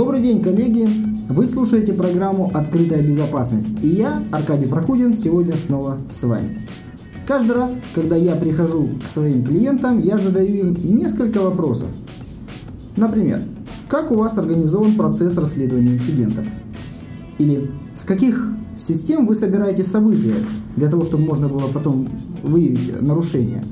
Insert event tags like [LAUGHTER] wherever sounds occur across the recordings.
Добрый день, коллеги! Вы слушаете программу «Открытая безопасность» и я, Аркадий Прокудин, сегодня снова с вами. Каждый раз, когда я прихожу к своим клиентам, я задаю им несколько вопросов. Например, как у вас организован процесс расследования инцидентов? Или с каких систем вы собираете события для того, чтобы можно было потом выявить нарушения?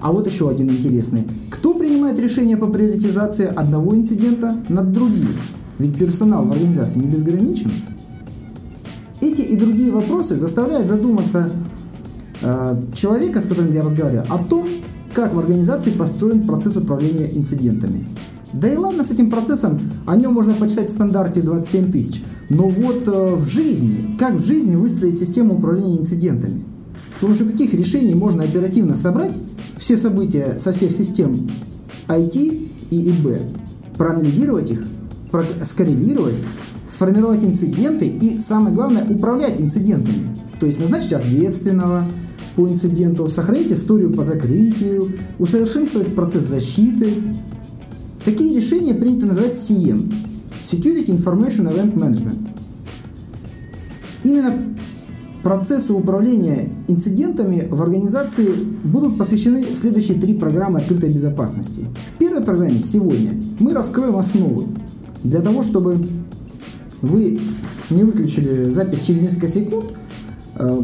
А вот еще один интересный. Кто принимает решение по приоритизации одного инцидента над другим? Ведь персонал в организации не безграничен. Эти и другие вопросы заставляют задуматься э, человека, с которым я разговариваю, о том, как в организации построен процесс управления инцидентами. Да и ладно с этим процессом, о нем можно почитать в стандарте 27 тысяч. Но вот э, в жизни, как в жизни выстроить систему управления инцидентами? С помощью каких решений можно оперативно собрать все события со всех систем IT и ИБ, проанализировать их, скоррелировать, сформировать инциденты и, самое главное, управлять инцидентами. То есть назначить ответственного по инциденту, сохранить историю по закрытию, усовершенствовать процесс защиты. Такие решения принято называть SIEM – Security Information Event Management. Именно процессу управления инцидентами в организации будут посвящены следующие три программы открытой безопасности. В первой программе сегодня мы раскроем основы для того, чтобы вы не выключили запись через несколько секунд э,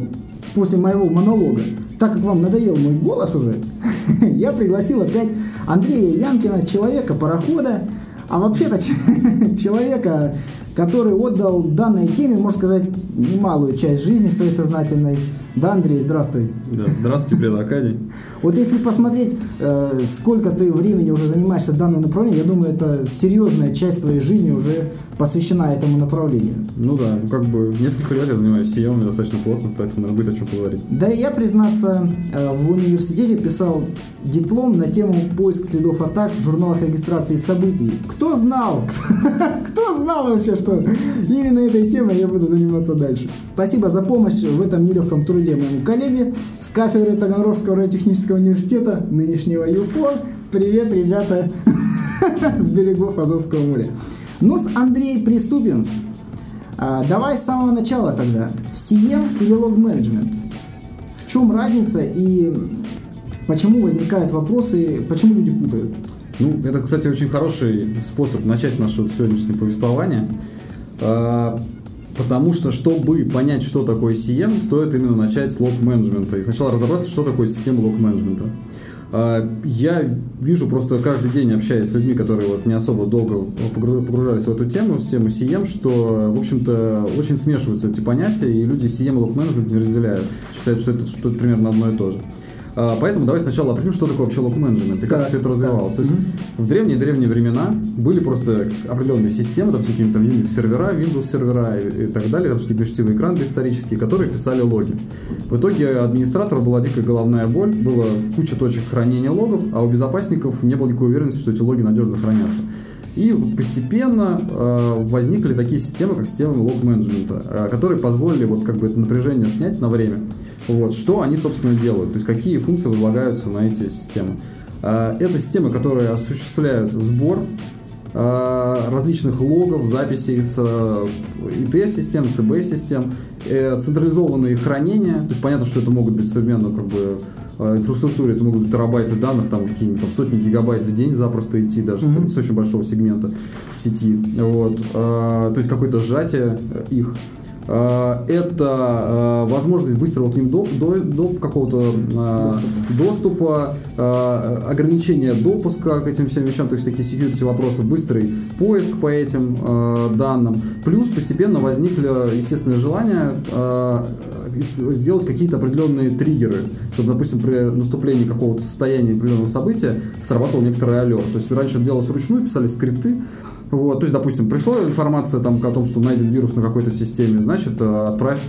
после моего монолога, так как вам надоел мой голос уже, [LAUGHS] я пригласил опять Андрея Янкина, человека-парохода, а вообще-то [LAUGHS] человека, который отдал данной теме, можно сказать, немалую часть жизни своей сознательной. Да, Андрей, здравствуй. Да, здравствуйте, привет, Аркадий. Вот если посмотреть, э, сколько ты времени уже занимаешься данным направлением, я думаю, это серьезная часть твоей жизни уже посвящена этому направлению. Ну да, ну как бы несколько лет я занимаюсь SEO достаточно плотно, поэтому наверное, будет о чем поговорить. Да, и я, признаться, э, в университете писал диплом на тему поиск следов атак в журналах регистрации событий. Кто знал? [LAUGHS] Кто знал вообще, что именно этой темой я буду заниматься дальше? Спасибо за помощь в этом нелегком труде моему коллеге с кафедры Таганрогского радиотехнического университета, нынешнего ЮФО. Привет, ребята, [LAUGHS] с берегов Азовского моря. Ну, с Андрей приступим. А, давай с самого начала тогда. CM или лог менеджмент? В чем разница и почему возникают вопросы, почему люди путают? Ну, это, кстати, очень хороший способ начать наше сегодняшнее повествование. Потому что, чтобы понять, что такое CM, стоит именно начать с лог-менеджмента. И сначала разобраться, что такое система лог-менеджмента. А, я вижу просто каждый день, общаясь с людьми, которые вот не особо долго погружались в эту тему, с тему CM, что, в общем-то, очень смешиваются эти понятия, и люди CM и лог-менеджмент не разделяют. Считают, что это что-то примерно одно и то же. А, поэтому давай сначала определим, что такое вообще лог-менеджмент и как все это развивалось. То есть в древние-древние времена были просто определенные системы, там всякие там Unix-сервера, Windows-сервера и, и так далее, там какие-то ключевые экраны исторические, которые писали логи. В итоге администратора была дикая головная боль, было куча точек хранения логов, а у безопасников не было никакой уверенности, что эти логи надежно хранятся. И постепенно э, возникли такие системы, как системы лог-менеджмента, э, которые позволили вот как бы это напряжение снять на время вот, что они, собственно, делают, то есть какие функции возлагаются на эти системы. А, это системы, которые осуществляют сбор а, различных логов, записей с ИТ-систем, ЦБ-систем, э, централизованные хранения, то есть понятно, что это могут быть современные как бы инфраструктуре, это могут быть терабайты данных, там какие-нибудь там, сотни гигабайт в день запросто идти, даже mm-hmm. с очень большого сегмента сети. Вот. То есть какое-то сжатие их. Э, это э, возможность быстрого к ним до, до, до какого-то э, доступа, доступа ограничение допуска к этим всем вещам, то есть такие security вопросы, быстрый поиск по этим данным. Плюс постепенно возникли естественное желание [LAUGHS] сделать какие-то определенные триггеры, чтобы, допустим, при наступлении какого-то состояния определенного события срабатывал некоторый алерт. То есть раньше делалось вручную, писали скрипты, вот, то есть, допустим, пришла информация там, о том, что найден вирус на какой-то системе, значит, э, отправь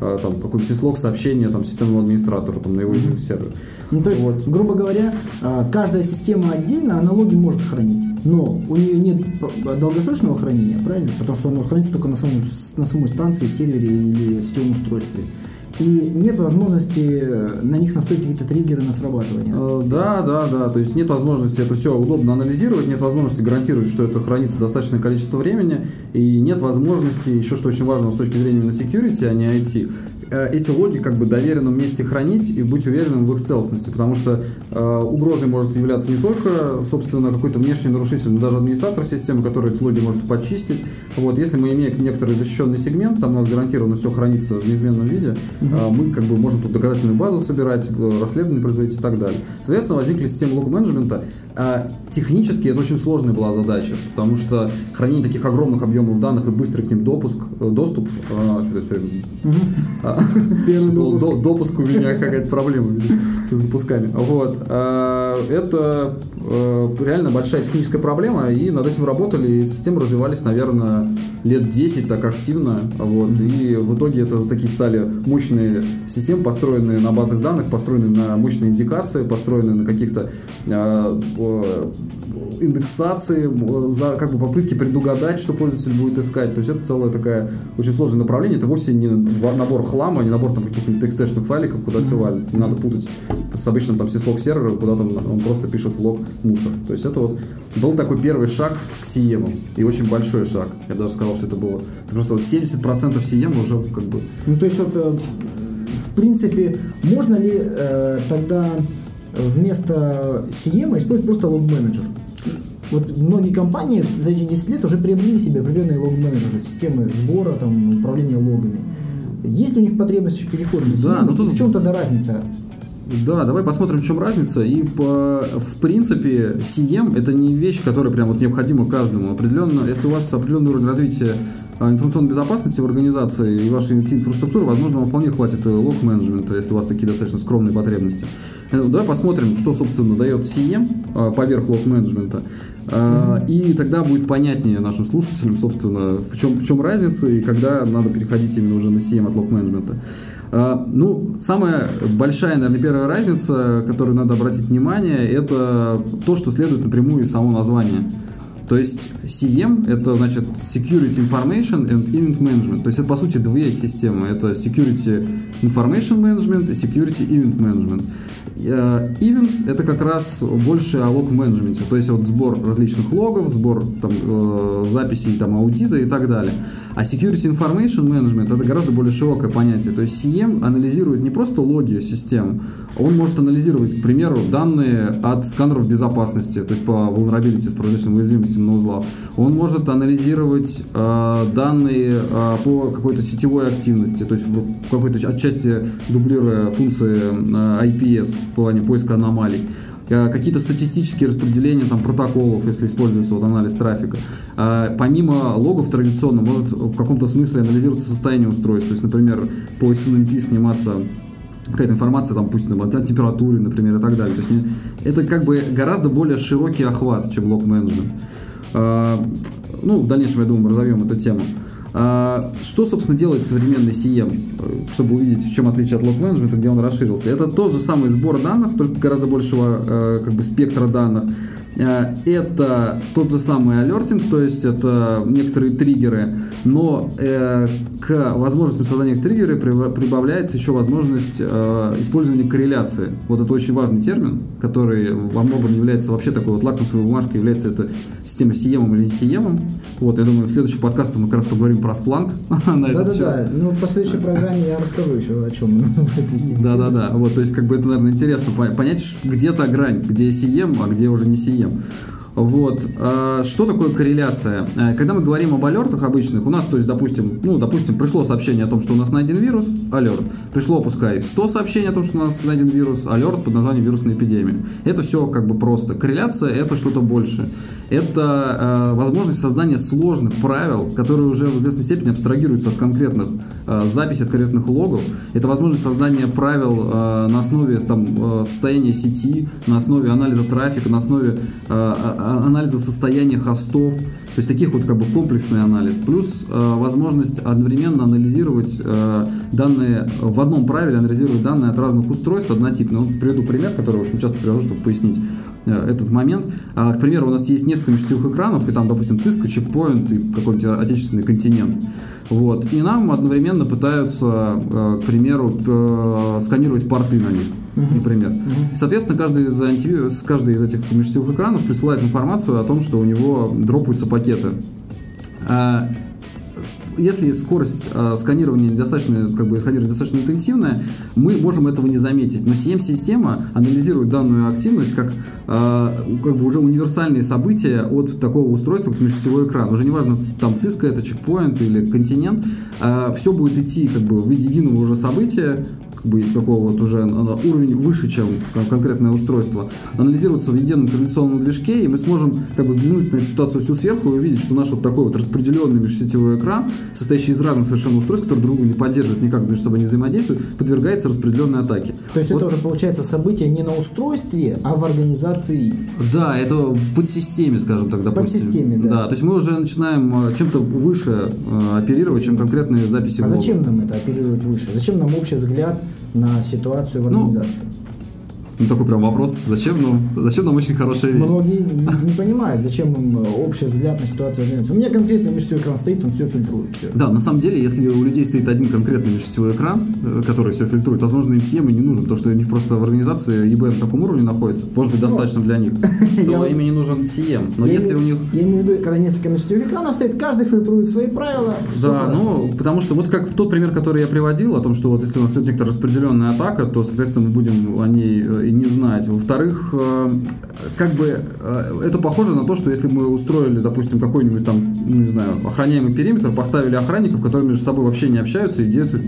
э, там какой-то сислог сообщения там, системному администратору там, на его mm-hmm. сервер. Ну, то есть, вот. грубо говоря, э, каждая система отдельно аналоги может хранить, но у нее нет долгосрочного хранения, правильно? Потому что оно хранится только на, самом, на самой станции, сервере или сетевом устройстве. И нет возможности э, на них настроить какие-то триггеры на срабатывание. Э, Да, да, да. То есть нет возможности это все удобно анализировать, нет возможности гарантировать, что это хранится достаточное количество времени, и нет возможности, еще что очень важно с точки зрения именно security, а не IT, эти логи как бы доверенном месте хранить и быть уверенным в их целостности, потому что э, угрозой может являться не только, собственно, какой-то внешний нарушитель, но даже администратор системы, который эти логи может почистить. Вот, если мы имеем некоторый защищенный сегмент, там у нас гарантированно все хранится в неизменном виде, э, мы как бы можем тут доказательную базу собирать, э, расследование производить и так далее. Соответственно, возникли системы лог-менеджмента. А технически это очень сложная была задача, потому что хранение таких огромных объемов данных и быстрый к ним допуск, э, доступ, а, что я все время а, Допуск. «До- допуск у меня какая-то проблема с запусками. Вот. А, Это э, реально большая техническая проблема, и над этим работали, и системы развивались, наверное, лет 10 так активно. Вот. И в итоге это такие стали мощные системы, построенные на базах данных, построенные на мощной индикации, построенные на каких-то а, э, индексации, за как бы попытки предугадать, что пользователь будет искать. То есть это целое такое очень сложное направление. Это вовсе не набор хлама, не набор там каких-нибудь txt файликов, куда все валится. Не надо путать с обычным там syslog сервером, куда там он просто пишет в лог мусор. То есть это вот был такой первый шаг к CM. И очень большой шаг. Я даже сказал, что это было. Это просто вот 70% CM уже как бы Ну, то есть, вот, э, в принципе, можно ли э, тогда вместо CM использовать просто лог-менеджер? Вот многие компании за эти 10 лет уже приобрели себе определенные лог-менеджеры, системы сбора, там, управления логами. Есть ли у них потребность CM? Да, но тут- В чем тогда разница? Да, давай посмотрим, в чем разница. И по, в принципе, CM это не вещь, которая прям вот необходима каждому. Определенно, если у вас определенный уровень развития а, информационной безопасности в организации и вашей IT-инфраструктуры, возможно, вам вполне хватит э, лог-менеджмента, если у вас такие достаточно скромные потребности. Э, Давай посмотрим, что, собственно, дает CM а, поверх лог-менеджмента. А, И тогда будет понятнее нашим слушателям, собственно, в чем, в чем разница и когда надо переходить именно уже на CM от лог-менеджмента. А, Ну, самая большая, наверное, первая разница, которую надо обратить внимание, это то, что следует напрямую из самого названия. То есть CM это значит Security Information and Event Management. То есть это по сути две системы. Это Security Information Management и Security Event Management. Э, Events это как раз больше о лог-менеджменте, то есть вот сбор различных логов, сбор там, э, записей там, аудита и так далее. А Security Information Management это гораздо более широкое понятие. То есть CM анализирует не просто логи систем, он может анализировать, к примеру, данные от сканеров безопасности, то есть по vulnerability с различными уязвимостями на узлах. Он может анализировать э, данные э, по какой-то сетевой активности, то есть в какой-то отчасти дублируя функции э, IPS в плане поиска аномалий какие-то статистические распределения там, протоколов, если используется вот, анализ трафика. А, помимо логов традиционно может в каком-то смысле анализироваться состояние устройства. То есть, например, по SNMP сниматься какая-то информация, там, пусть там, о температуре, например, и так далее. То есть это как бы гораздо более широкий охват, чем лог-менеджмент. А, ну, в дальнейшем, я думаю, разовьем эту тему. А, Что, собственно, делает современный CM, э, чтобы увидеть, в чем отличие от лог-менеджмента, где он расширился? Это тот же самый сбор данных, только гораздо большего э, как бы, спектра данных. Э, Это тот же самый алертинг, то есть это некоторые триггеры, но э, к возможностям создания триггера прибав- прибавляется еще возможность э, использования корреляции. Вот это очень важный термин, который во многом является вообще такой вот лакмусовой бумажкой, является это система CM или не CM. Вот, я думаю, в следующих подкастах мы как раз поговорим про счет. [LAUGHS] Да-да-да, ну в последующей программе я расскажу еще о чем [LAUGHS] в этой степени. Да, да, да. Вот, то есть, как бы это, наверное, интересно по- понять, где та грань, где CM, а где уже не caminho Вот. А, Что такое корреляция? А, Когда мы говорим об алертах обычных, у нас, то есть, допустим, ну, допустим, пришло сообщение о том, что у нас найден вирус, алерт. Пришло, пускай, 100 сообщений о том, что у нас найден вирус, алерт под названием вирусная эпидемия. Это все как бы просто. Корреляция – это что-то больше. Это э, возможность создания сложных правил, которые уже в известной степени абстрагируются от конкретных э, записей, от конкретных логов. Это возможность создания правил э, на основе там, э, состояния сети, на основе анализа трафика, на основе э, а- анализа состояния хостов. То есть таких вот как бы комплексный анализ. Плюс э, возможность одновременно анализировать э, данные в одном правиле, анализировать данные от разных устройств однотипно. Вот приведу пример, который, в общем, часто привожу, чтобы пояснить э, этот момент. А, к примеру, у нас есть несколько межсетевых экранов, и там, допустим, Cisco, чекпоинт и какой-нибудь отечественный континент. Вот. И нам одновременно пытаются, э, к примеру, э, сканировать порты на них, например. Соответственно, каждый из, антивирус, каждый из этих межсетевых экранов присылает информацию о том, что у него дропаются пакеты. Если скорость э, сканирования недостаточно, как бы, сканирования достаточно интенсивная, мы можем этого не заметить. Но CM-система анализирует данную активность как, э, как бы уже универсальные события от такого устройства, как межсетевой экран. Уже неважно, там Cisco это чекпоинт или континент, э, все будет идти как бы в виде единого уже события, как бы такого вот уже уровень выше, чем конкретное устройство, анализироваться в едином корреляционном движке, и мы сможем как бы взглянуть на эту ситуацию всю сверху и увидеть, что наш вот такой вот распределенный межсетевой экран, состоящий из разных совершенно устройств, которые друг друга не поддерживают, никак между собой не взаимодействуют, подвергается распределенной атаке. То есть вот. это уже получается событие не на устройстве, а в организации. Да, это в подсистеме, скажем так, допустим. Подсистеме, да. Да, то есть мы уже начинаем э, чем-то выше э, оперировать, чем конкретные записи. А зачем нам это оперировать выше? Зачем нам общий взгляд на ситуацию в ну, организации? Ну, ну, такой прям вопрос, зачем нам, зачем нам очень хорошая вещь? Многие не, не понимают, зачем им э, общий взгляд на ситуацию организации. У меня конкретно межсетевой экран стоит, он все фильтрует. Все. Да, на самом деле, если у людей стоит один конкретный межсетевой экран, э, который все фильтрует, возможно, им всем и не нужен, потому что у них просто в организации EB на таком уровне находится, может быть, ну, достаточно для них, [LAUGHS] что им не нужен CM. Но если у них... Я имею в виду, когда несколько межсетевых экранов стоит, каждый фильтрует свои правила. Да, ну, потому что вот как тот пример, который я приводил, о том, что вот если у нас идет некоторая распределенная атака, то, соответственно, мы будем о ней э, и не знать. Во-вторых, э, как бы э, это похоже на то, что если мы устроили, допустим, какой-нибудь там, ну, не знаю, охраняемый периметр, поставили охранников, которые между собой вообще не общаются и действуют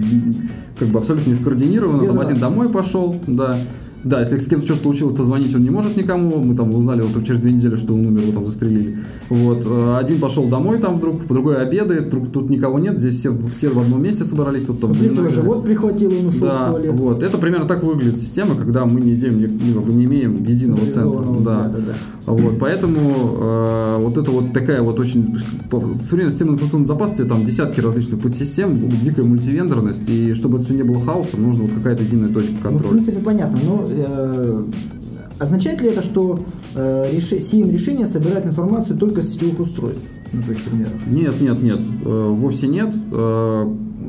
как бы абсолютно не скоординированно, там один домой пошел, да, да, если с кем-то что-то случилось, позвонить он не может никому. Мы там узнали вот через две недели, что он умер, его там застрелили. Вот. Э, один пошел домой там вдруг, другой обедает, тут, тут никого нет, здесь все, все в одном месте собрались. Тут там Где-то живот прихватил, он ушел да, в туалет. Вот. Это примерно так выглядит система, когда мы не, идем, не, не имеем единого центра. Да. да. Вот, поэтому э, вот это вот такая вот очень современная система информационной безопасности, там десятки различных подсистем, дикая мультивендорность, и чтобы это все не было хаосом, нужна вот какая-то единая точка контроля. Ну, в принципе, понятно, но э, означает ли это, что э, реш... SIEM решение собирает информацию только с сетевых устройств? На твоих примерах? Нет, нет, нет, э, вовсе нет.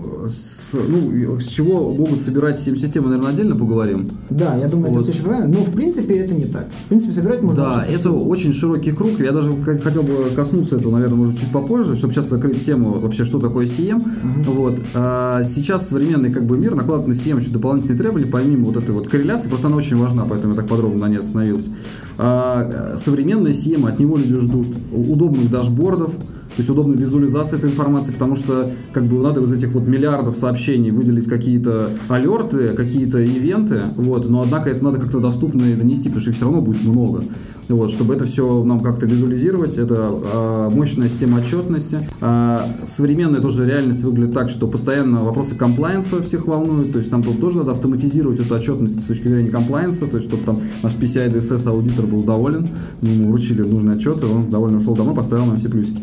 Э, с, ну, с чего могут собирать 7 системы, наверное, отдельно поговорим. Да, я думаю, вот. это все правильно, но в принципе это не так. В принципе, собирать можно Да, это очень широкий круг. Я даже хотел бы коснуться этого, наверное, может, чуть попозже, чтобы сейчас закрыть тему вообще, что такое CM. Угу. Вот. А сейчас современный как бы мир накладывает на CM еще дополнительные требования, помимо вот этой вот корреляции, просто она очень важна, поэтому я так подробно на ней остановился. А, современные SIEM, от него люди ждут удобных дашбордов, то есть удобная визуализация этой информации, потому что как бы надо из этих вот миллиардов сообщений выделить какие-то алерты, какие-то ивенты, вот, но однако это надо как-то доступно и донести, потому что их все равно будет много. Вот, чтобы это все нам как-то визуализировать, это а, мощная система отчетности. А, современная тоже реальность выглядит так, что постоянно вопросы комплайенса всех волнуют, то есть там тоже надо автоматизировать эту отчетность с точки зрения комплайенса, то есть чтобы там наш PCI DSS аудитор был доволен, ему вручили нужный отчет, и он довольно ушел домой, поставил нам все плюсики.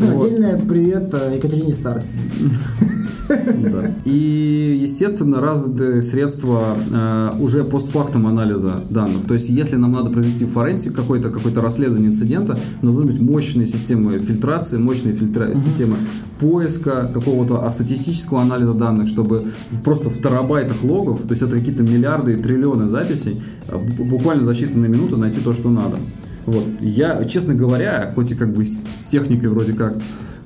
Отдельное привет э, Екатерине Старости. И, естественно, развиты средства э, уже постфактум анализа данных. То есть, если нам надо произвести форенсик, какой-то какое расследование инцидента, должны быть мощные системы фильтрации, мощные фильтра- системы поиска, какого-то статистического анализа данных, чтобы просто в терабайтах логов, то есть это какие-то миллиарды и триллионы записей, э, буквально за считанные минуты найти то, что надо. Вот. Я, честно говоря, хоть и как бы с техникой вроде как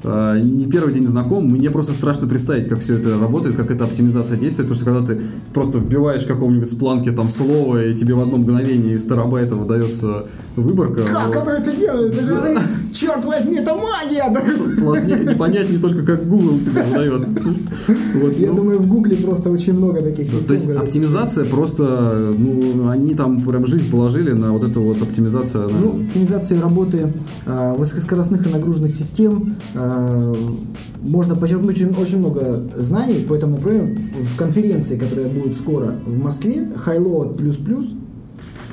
не первый день знаком, мне просто страшно представить, как все это работает, как эта оптимизация действует, потому что когда ты просто вбиваешь какого-нибудь с планки там слово, и тебе в одно мгновение из терабайта выдается выборка. Как вот. оно это делает? Это же, черт возьми, это магия! [LAUGHS] Сложнее не понять не только, как Google тебе выдает. Вот, Я ну, думаю, в Гугле просто очень много таких систем. То есть оптимизация просто, ну, они там прям жизнь положили на вот эту вот оптимизацию. Ну, оптимизация работы э, высокоскоростных и нагруженных систем э, можно подчеркнуть очень, очень много знаний по этому направлению в конференции, которая будет скоро в Москве, Highload++,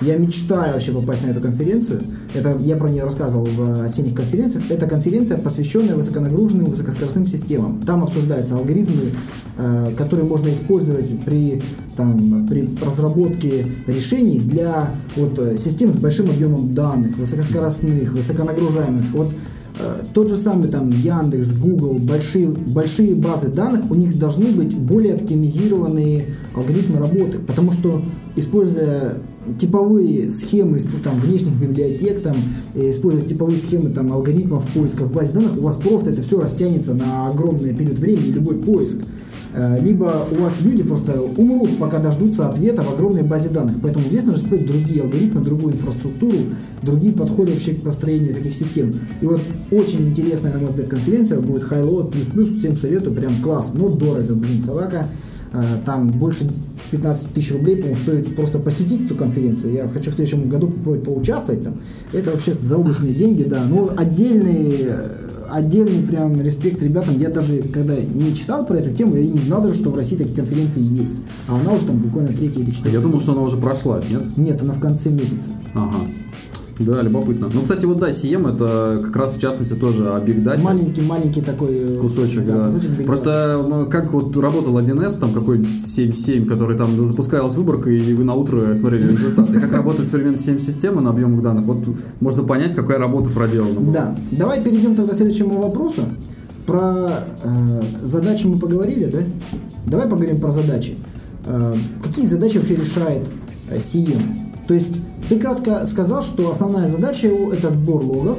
я мечтаю вообще попасть на эту конференцию. Это я про нее рассказывал в осенних конференциях. Это конференция, посвященная высоконагруженным, высокоскоростным системам. Там обсуждаются алгоритмы, э, которые можно использовать при, там, при разработке решений для вот, э, систем с большим объемом данных, высокоскоростных, высоконагружаемых. Вот Э, тот же самый там Яндекс, Google, большие, большие базы данных, у них должны быть более оптимизированные алгоритмы работы, потому что используя типовые схемы там, внешних библиотек, там, используя типовые схемы там, алгоритмов поиска в базе данных, у вас просто это все растянется на огромный период времени, любой поиск. Э, либо у вас люди просто умрут, пока дождутся ответа в огромной базе данных. Поэтому здесь нужно использовать другие алгоритмы, другую инфраструктуру, другие подходы вообще к построению таких систем. И вот очень интересная, на мой взгляд, конференция будет Highload плюс плюс, всем советую, прям класс, но дорого, блин, собака. Э, там больше 15 тысяч рублей, по-моему, стоит просто посетить эту конференцию. Я хочу в следующем году попробовать поучаствовать там. Это вообще заоблачные деньги, да. Но отдельные отдельный прям респект ребятам. Я даже, когда не читал про эту тему, я не знал даже, что в России такие конференции есть. А она уже там буквально третья или четвертая. Я думал, что она уже прошла, нет? Нет, она в конце месяца. Ага. Да, любопытно. Ну, кстати, вот да, CM это как раз в частности тоже о Big Data. Маленький-маленький такой э, кусочек, да. да. Просто как вот работал 1С, там какой-нибудь 7.7, который там запускалась выборка, и вы на утро смотрели результаты. Как работают современные CM-системы на объемах данных, вот можно понять, какая работа проделана была. Да. Давай перейдем тогда к следующему вопросу. Про э, задачи мы поговорили, да? Давай поговорим про задачи. Э, какие задачи вообще решает э, CM? То есть ты кратко сказал, что основная задача его это сбор логов,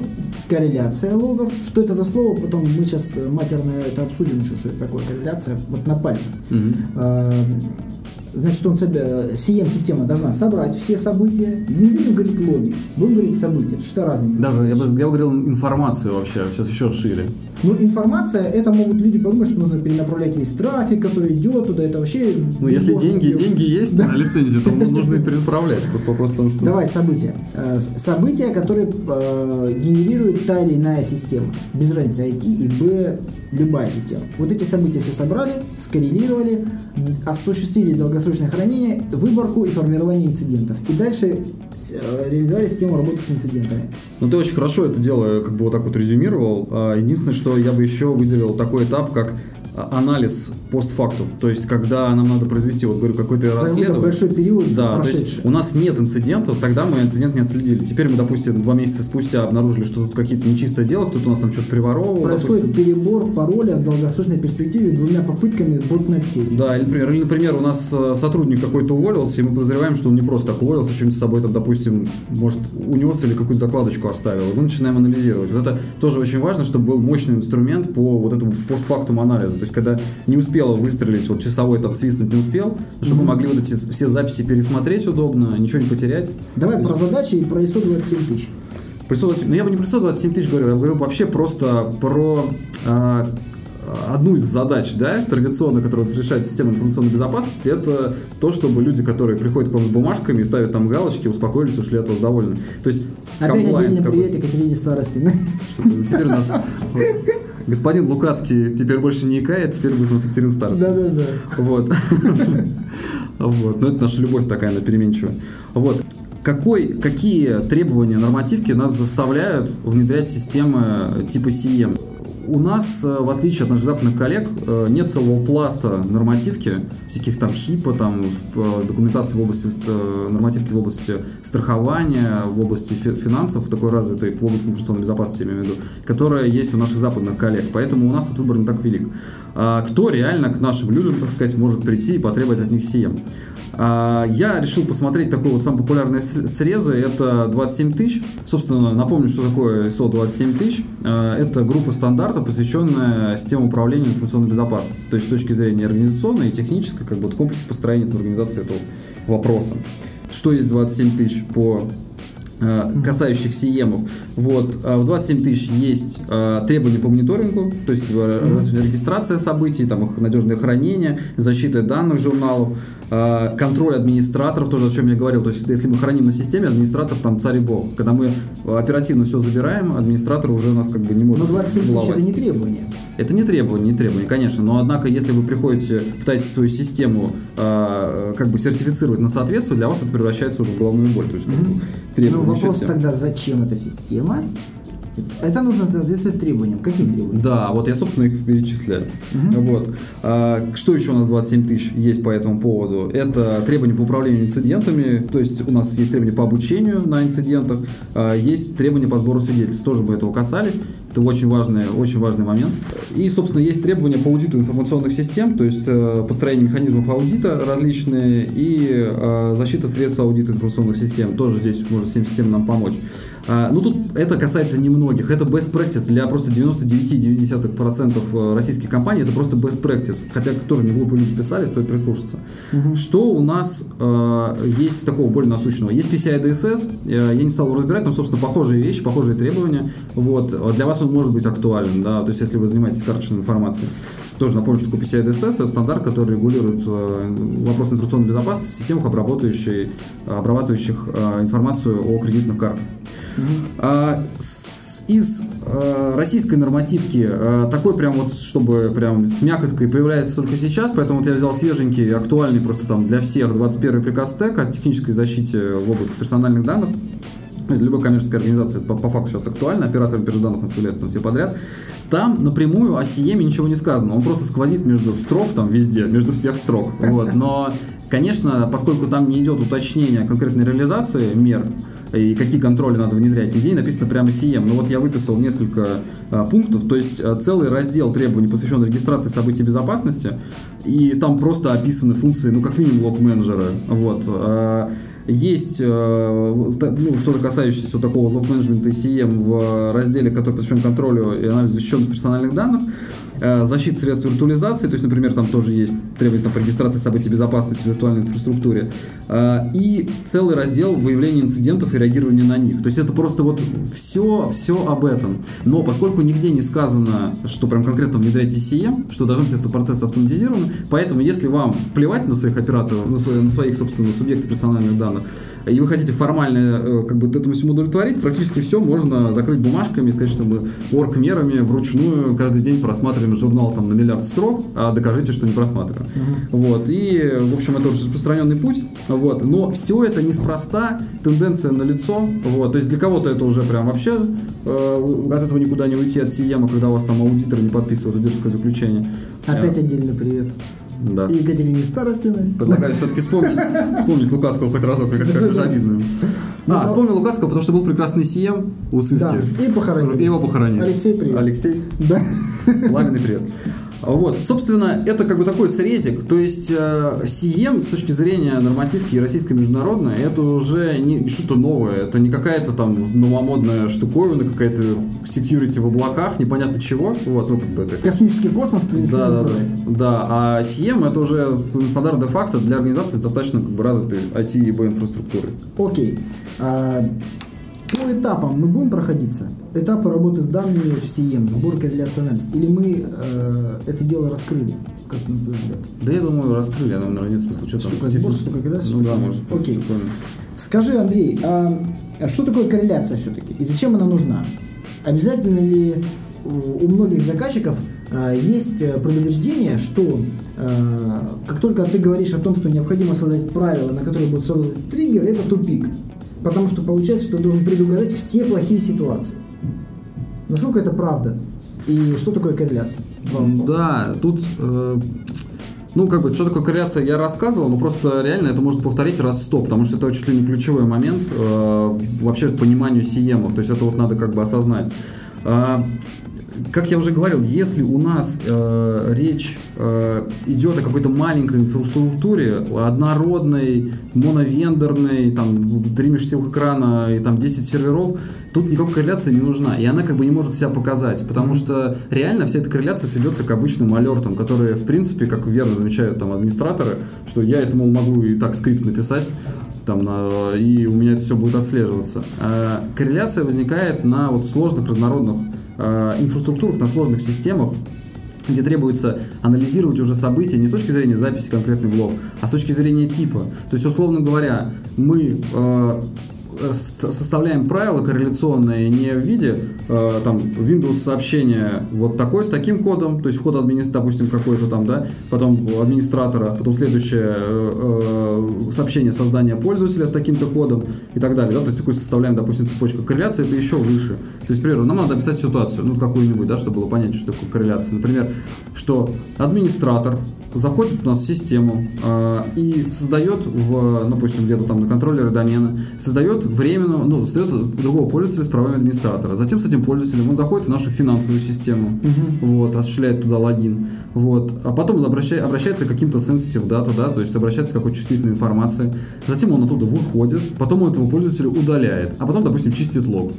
корреляция логов. Что это за слово? Потом мы сейчас матерно это обсудим еще, что это такое корреляция, вот на пальцах. Угу. Значит, он себя, CM-система должна собрать все события. Не будем говорить логи, будем говорить события. Что разница? Даже, я бы, я бы говорил информацию вообще, сейчас еще шире. Ну, информация, это могут люди подумать, что нужно перенаправлять весь трафик, который идет туда, это вообще... Ну, если деньги, деньги есть да. на лицензии, то нужно их перенаправлять. Просто вопрос в том, что... Давай, события. Э, события, которые э, генерирует та или иная система. Без разницы, IT и Б, любая система. Вот эти события все собрали, скоррелировали, осуществили долгосрочное хранение, выборку и формирование инцидентов. И дальше реализовали систему работы с инцидентами. Ну, ты очень хорошо это дело как бы вот так вот резюмировал. А, единственное, что я бы еще выделил такой этап, как анализ постфактум, то есть когда нам надо произвести, вот говорю, какой-то расследование. большой период да, прошедший. у нас нет инцидентов, тогда мы инцидент не отследили. Теперь мы, допустим, два месяца спустя обнаружили, что тут какие-то нечистое дело, кто-то у нас там что-то приворовывал. Происходит допустим. перебор пароля в долгосрочной перспективе двумя попытками ботнет сеть. Да, или, например, или, например, у нас э, сотрудник какой-то уволился, и мы подозреваем, что он не просто так уволился, что-нибудь с собой там, допустим, может, унес или какую-то закладочку оставил. И мы начинаем анализировать. Вот это тоже очень важно, чтобы был мощный инструмент по вот этому постфактум анализу. То есть, когда не успела выстрелить, вот часовой там свистнуть не успел, чтобы mm-hmm. могли вот эти все записи пересмотреть удобно, ничего не потерять. Давай про задачи и про ISO 27 тысяч. Про ISO 27, ну я бы не про ISO 27 тысяч говорю, я говорю вообще просто про э, одну из задач, да, традиционно, которую решает система информационной безопасности, это то, чтобы люди, которые приходят к вам с бумажками и ставят там галочки, успокоились, ушли от вас довольны. То есть Опять отдельный привет Екатерине Старости. Теперь у нас [LAUGHS] господин Лукацкий теперь больше не икает, теперь будет у нас Екатерина Староста. Да-да-да. Вот. [LAUGHS] Вот. Но ну, это наша любовь такая, она переменчивая. Вот. Какой, какие требования нормативки нас заставляют внедрять системы типа CM? У нас, э, в отличие от наших западных коллег, э, нет целого пласта нормативки, всяких там ХИПа, там, э, документации в области нормативки в области страхования, в области финансов, такой развитой, в области информационной безопасности, я имею в виду, которая есть у наших западных коллег. Поэтому у нас тут выбор не так велик. А кто реально к нашим людям, так сказать, может прийти и потребовать от них СИЭМ? А, я решил посмотреть такой вот самый популярный срезы. Это 27 тысяч. Собственно, напомню, что такое ISO 27 тысяч. А, это группа стандартов, посвященная системе управления информационной безопасности. То есть с точки зрения организационной и технической, как бы комплекс построения организации этого вопроса. Что есть 27 тысяч по касающихся ИЕМов. Вот, э, в 27 тысяч есть э, требования по мониторингу, то есть регистрация событий, там их надежное хранение, защита данных журналов, контроль администраторов, тоже о чем я говорил, то есть если мы храним на системе, администратор там царь и бог. Когда мы оперативно все забираем, администратор уже нас как бы не может Но 27 тысяч это не требование. Это не требование, не требование, конечно, но однако, если вы приходите, пытаетесь свою систему как бы сертифицировать на соответствие, для вас это превращается уже в головную боль. То есть, как бы, требование вопрос тогда, зачем эта система? Это нужно соответствовать требованиям. Каким требованиям? Да, вот я, собственно, их перечисляю. Угу. Вот. А, что еще у нас 27 тысяч есть по этому поводу? Это требования по управлению инцидентами, то есть у нас есть требования по обучению на инцидентах, а, есть требования по сбору свидетельств, тоже мы этого касались. Это очень важный, очень важный момент. И, собственно, есть требования по аудиту информационных систем, то есть э, построение механизмов аудита различные и э, защита средств аудита информационных систем. Тоже здесь может всем системам нам помочь. А, ну, тут это касается немногих. Это best practice для просто 99,9% э, российских компаний. Это просто best practice. Хотя тоже не глупые люди писали, стоит прислушаться. Угу. Что у нас э, есть такого более насущного? Есть PCI DSS. Э, я не стал его разбирать, там, собственно, похожие вещи, похожие требования. Вот. Для вас он может быть актуален, да, то есть если вы занимаетесь карточной информацией. Тоже напомню, что такое PCI DSS – это стандарт, который регулирует э, вопрос информационной безопасности в системах, обрабатывающих, обрабатывающих э, информацию о кредитных картах. А, из э, российской нормативки э, такой прям вот, чтобы прям с мякоткой появляется только сейчас, поэтому вот я взял свеженький, актуальный просто там для всех 21 приказ ТЭК о технической защите в области персональных данных. Есть любой коммерческой организации по, по факту сейчас актуально, операторам персданных на является все подряд. Там напрямую о Сиеме ничего не сказано. Он просто сквозит между строк, там везде, между всех строк. Вот. Но, конечно, поскольку там не идет уточнение конкретной реализации мер, и какие контроли надо внедрять. Нигде написано прямо CM. Но вот я выписал несколько а, пунктов, то есть а, целый раздел требований, посвященный регистрации событий безопасности, и там просто описаны функции, ну, как минимум, лог-менеджера. Вот. А, есть ну, что-то касающееся такого лог-менеджмента и CM в разделе, который посвящен контролю и анализу защищенности персональных данных. Э, защиты средств виртуализации, то есть, например, там тоже есть требования по регистрации событий безопасности в виртуальной инфраструктуре, э, и целый раздел выявления инцидентов и реагирования на них. То есть это просто вот все, все об этом. Но поскольку нигде не сказано, что прям конкретно внедряйте CM, что должен быть этот процесс автоматизирован, поэтому если вам плевать на своих операторов, на своих, на своих собственно, субъектов персональных данных, и вы хотите формально э, как бы этому всему удовлетворить, практически все можно закрыть бумажками и сказать, что мы орг-мерами вручную каждый день просматриваем журнал там на миллиард строк, а докажите, что не просматриваем. Uh-huh. Вот. И, в общем, это очень распространенный путь. Вот. Но все это неспроста, тенденция на лицо. Вот. То есть для кого-то это уже прям вообще э, от этого никуда не уйти, от Сиема, когда у вас там аудитор не подписывает аудиторское заключение. Опять отдельный привет. Да. И Екатерине Старостиной. Предлагаю все-таки вспомнить, вспомнить Лукацкого хоть разок, мне кажется, обидно. Ну, а, вспомнил Лукацкого, потому что был прекрасный СИЕМ у Сыски. Да, и похоронили. И его похоронили. Алексей, привет. Алексей. Да. Пламенный привет. Вот, собственно, это как бы такой срезик, то есть э, CM с точки зрения нормативки российской международной, это уже не что-то новое, это не какая-то там новомодная штуковина, какая-то security в облаках, непонятно чего, вот, ну как бы это... Космический космос принесли да, да, да, да, а CM это уже стандарт де-факто для организации с достаточно как бы развитой IT и B инфраструктурой. Окей. А, по этапам мы будем проходиться? Этапы работы с данными в CM, сбор корреляции анализ. Или мы э, это дело раскрыли? Как на взгляд? Да я думаю, раскрыли, а наверное, нет смысла. Что, что там? Сбор, корреляция? Ну да, может. Окей. Скажи, Андрей, а, а что такое корреляция все-таки? И зачем она нужна? Обязательно ли у многих заказчиков а, есть предубеждение, что а, как только ты говоришь о том, что необходимо создать правила, на которые будут сработать триггеры, это тупик. Потому что получается, что ты должен предугадать все плохие ситуации. Насколько это правда? И что такое корреляция? Да, тут э, ну, как бы, что такое корреляция, я рассказывал, но просто реально это может повторить раз сто, потому что это чуть ли не ключевой момент э, вообще пониманию сиемов, то есть это вот надо как бы осознать. Э, как я уже говорил, если у нас э, речь э, идет о какой-то маленькой инфраструктуре, однородной, моновендорной, там, три межсетевых экрана и там 10 серверов, тут никакой корреляции не нужна. И она как бы не может себя показать, потому что реально вся эта корреляция сведется к обычным алертам, которые, в принципе, как верно замечают там администраторы, что я этому могу и так скрипт написать, там, на, и у меня это все будет отслеживаться. А корреляция возникает на вот сложных разнородных инфраструктурах, на сложных системах, где требуется анализировать уже события не с точки зрения записи конкретный влог, а с точки зрения типа. То есть, условно говоря, мы э, Э, составляем правила корреляционные не в виде э, там Windows сообщения вот такой с таким кодом, то есть вход администратора, допустим, какой-то там, да, потом администратора, потом следующее э, э, сообщение создания пользователя с таким-то кодом и так далее, да, то есть такой составляем, допустим, цепочку корреляции, это еще выше. То есть, например, нам надо описать ситуацию, ну, какую-нибудь, да, чтобы было понять, что такое корреляция. Например, что администратор заходит у нас в систему э, и создает в, допустим, где-то там на контроллере домена, создает создает временного, ну, создает другого пользователя с правами администратора. Затем с этим пользователем он заходит в нашу финансовую систему, вот, осуществляет туда логин, вот, а потом он обращай, обращается к каким-то sensitive data, да, то есть обращается к какой-то чувствительной информации. Затем он оттуда выходит, потом он этого пользователя удаляет, а потом, допустим, чистит лог.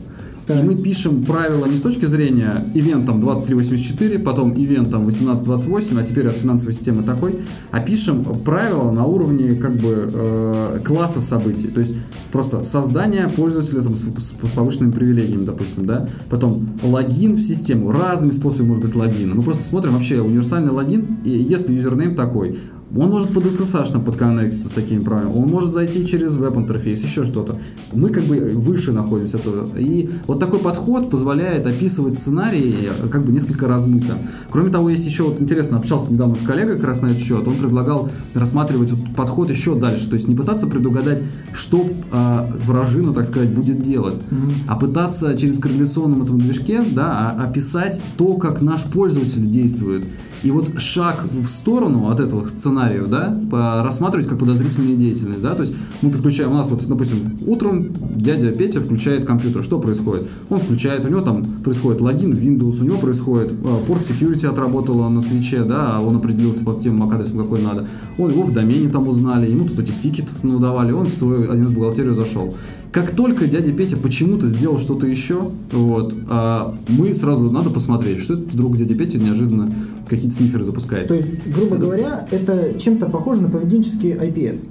Так. И мы пишем правила не с точки зрения ивентом 2384, потом ивентом 1828, а теперь от финансовой системы такой, а пишем правила на уровне как бы э, классов событий. То есть просто создание пользователя там, с, с- повышенными привилегиями, допустим, да. Потом логин в систему. Разными способами может быть логин. Мы просто смотрим вообще универсальный логин, и если юзернейм такой, он может под SSH подконнектиться с такими правилами, он может зайти через веб-интерфейс, еще что-то. Мы как бы выше находимся. тоже. И вот такой подход позволяет описывать сценарии э, как бы несколько размыто. Кроме того, есть еще, вот интересно, общался недавно с коллегой как раз на этот счет, он предлагал рассматривать вот подход еще дальше, то есть не пытаться предугадать, что а, вражина, так сказать, будет делать, а пытаться через корреляционном этом движке да, а- описать то, как наш пользователь действует. И вот шаг в сторону от этого сценариев, да, рассматривать как подозрительную деятельность, да, то есть мы подключаем, у нас вот, допустим, утром дядя Петя включает компьютер, что происходит? Он включает, у него там происходит логин в Windows, у него происходит э, порт security отработала на свече, да, а он определился под тем MAC-адресом, какой надо. Он его в домене там узнали, ему тут этих тикетов надавали, он в свою один бухгалтерию зашел. Как только дядя Петя почему-то сделал что-то еще, вот, а мы сразу надо посмотреть, что это вдруг дядя Петя неожиданно какие-то сниферы запускает. То есть, грубо говоря, это чем-то похоже на поведенческий IPS,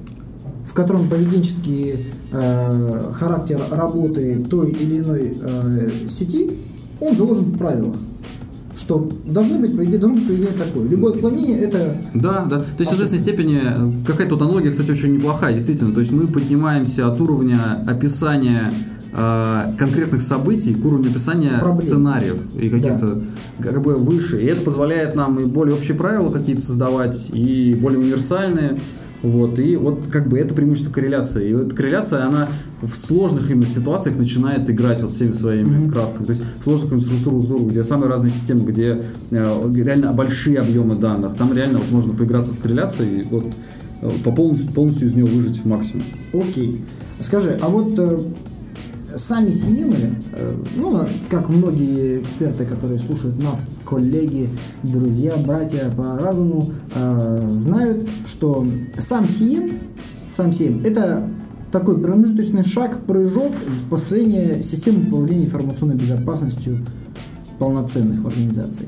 в котором поведенческий э, характер работы той или иной э, сети, он заложен в правилах. Что должны быть, по идее, должно быть поведение такое. Любое отклонение это Да, да. То есть в известной степени э, какая-то аналогия, кстати, очень неплохая, действительно. То есть мы поднимаемся от уровня описания э, конкретных событий к уровню описания Проблем. сценариев и каких-то как бы выше. И это позволяет нам и более общие правила какие-то создавать, и более универсальные. Вот, и вот как бы это преимущество корреляции. И вот корреляция, она в сложных именно ситуациях начинает играть вот всеми своими красками. То есть в сложных инфраструктурах, где самые разные системы, где э, реально большие объемы данных, там реально вот можно поиграться с корреляцией и вот э, по полностью, полностью из нее выжить максимум. окей. Скажи, а вот э, сами сиемы, э, ну, как многие эксперты, которые слушают нас, коллеги, друзья, братья по разуму, э, знают, что сам сием, сам сием, это такой промежуточный шаг, прыжок в построение системы управления информационной безопасностью полноценных в организации.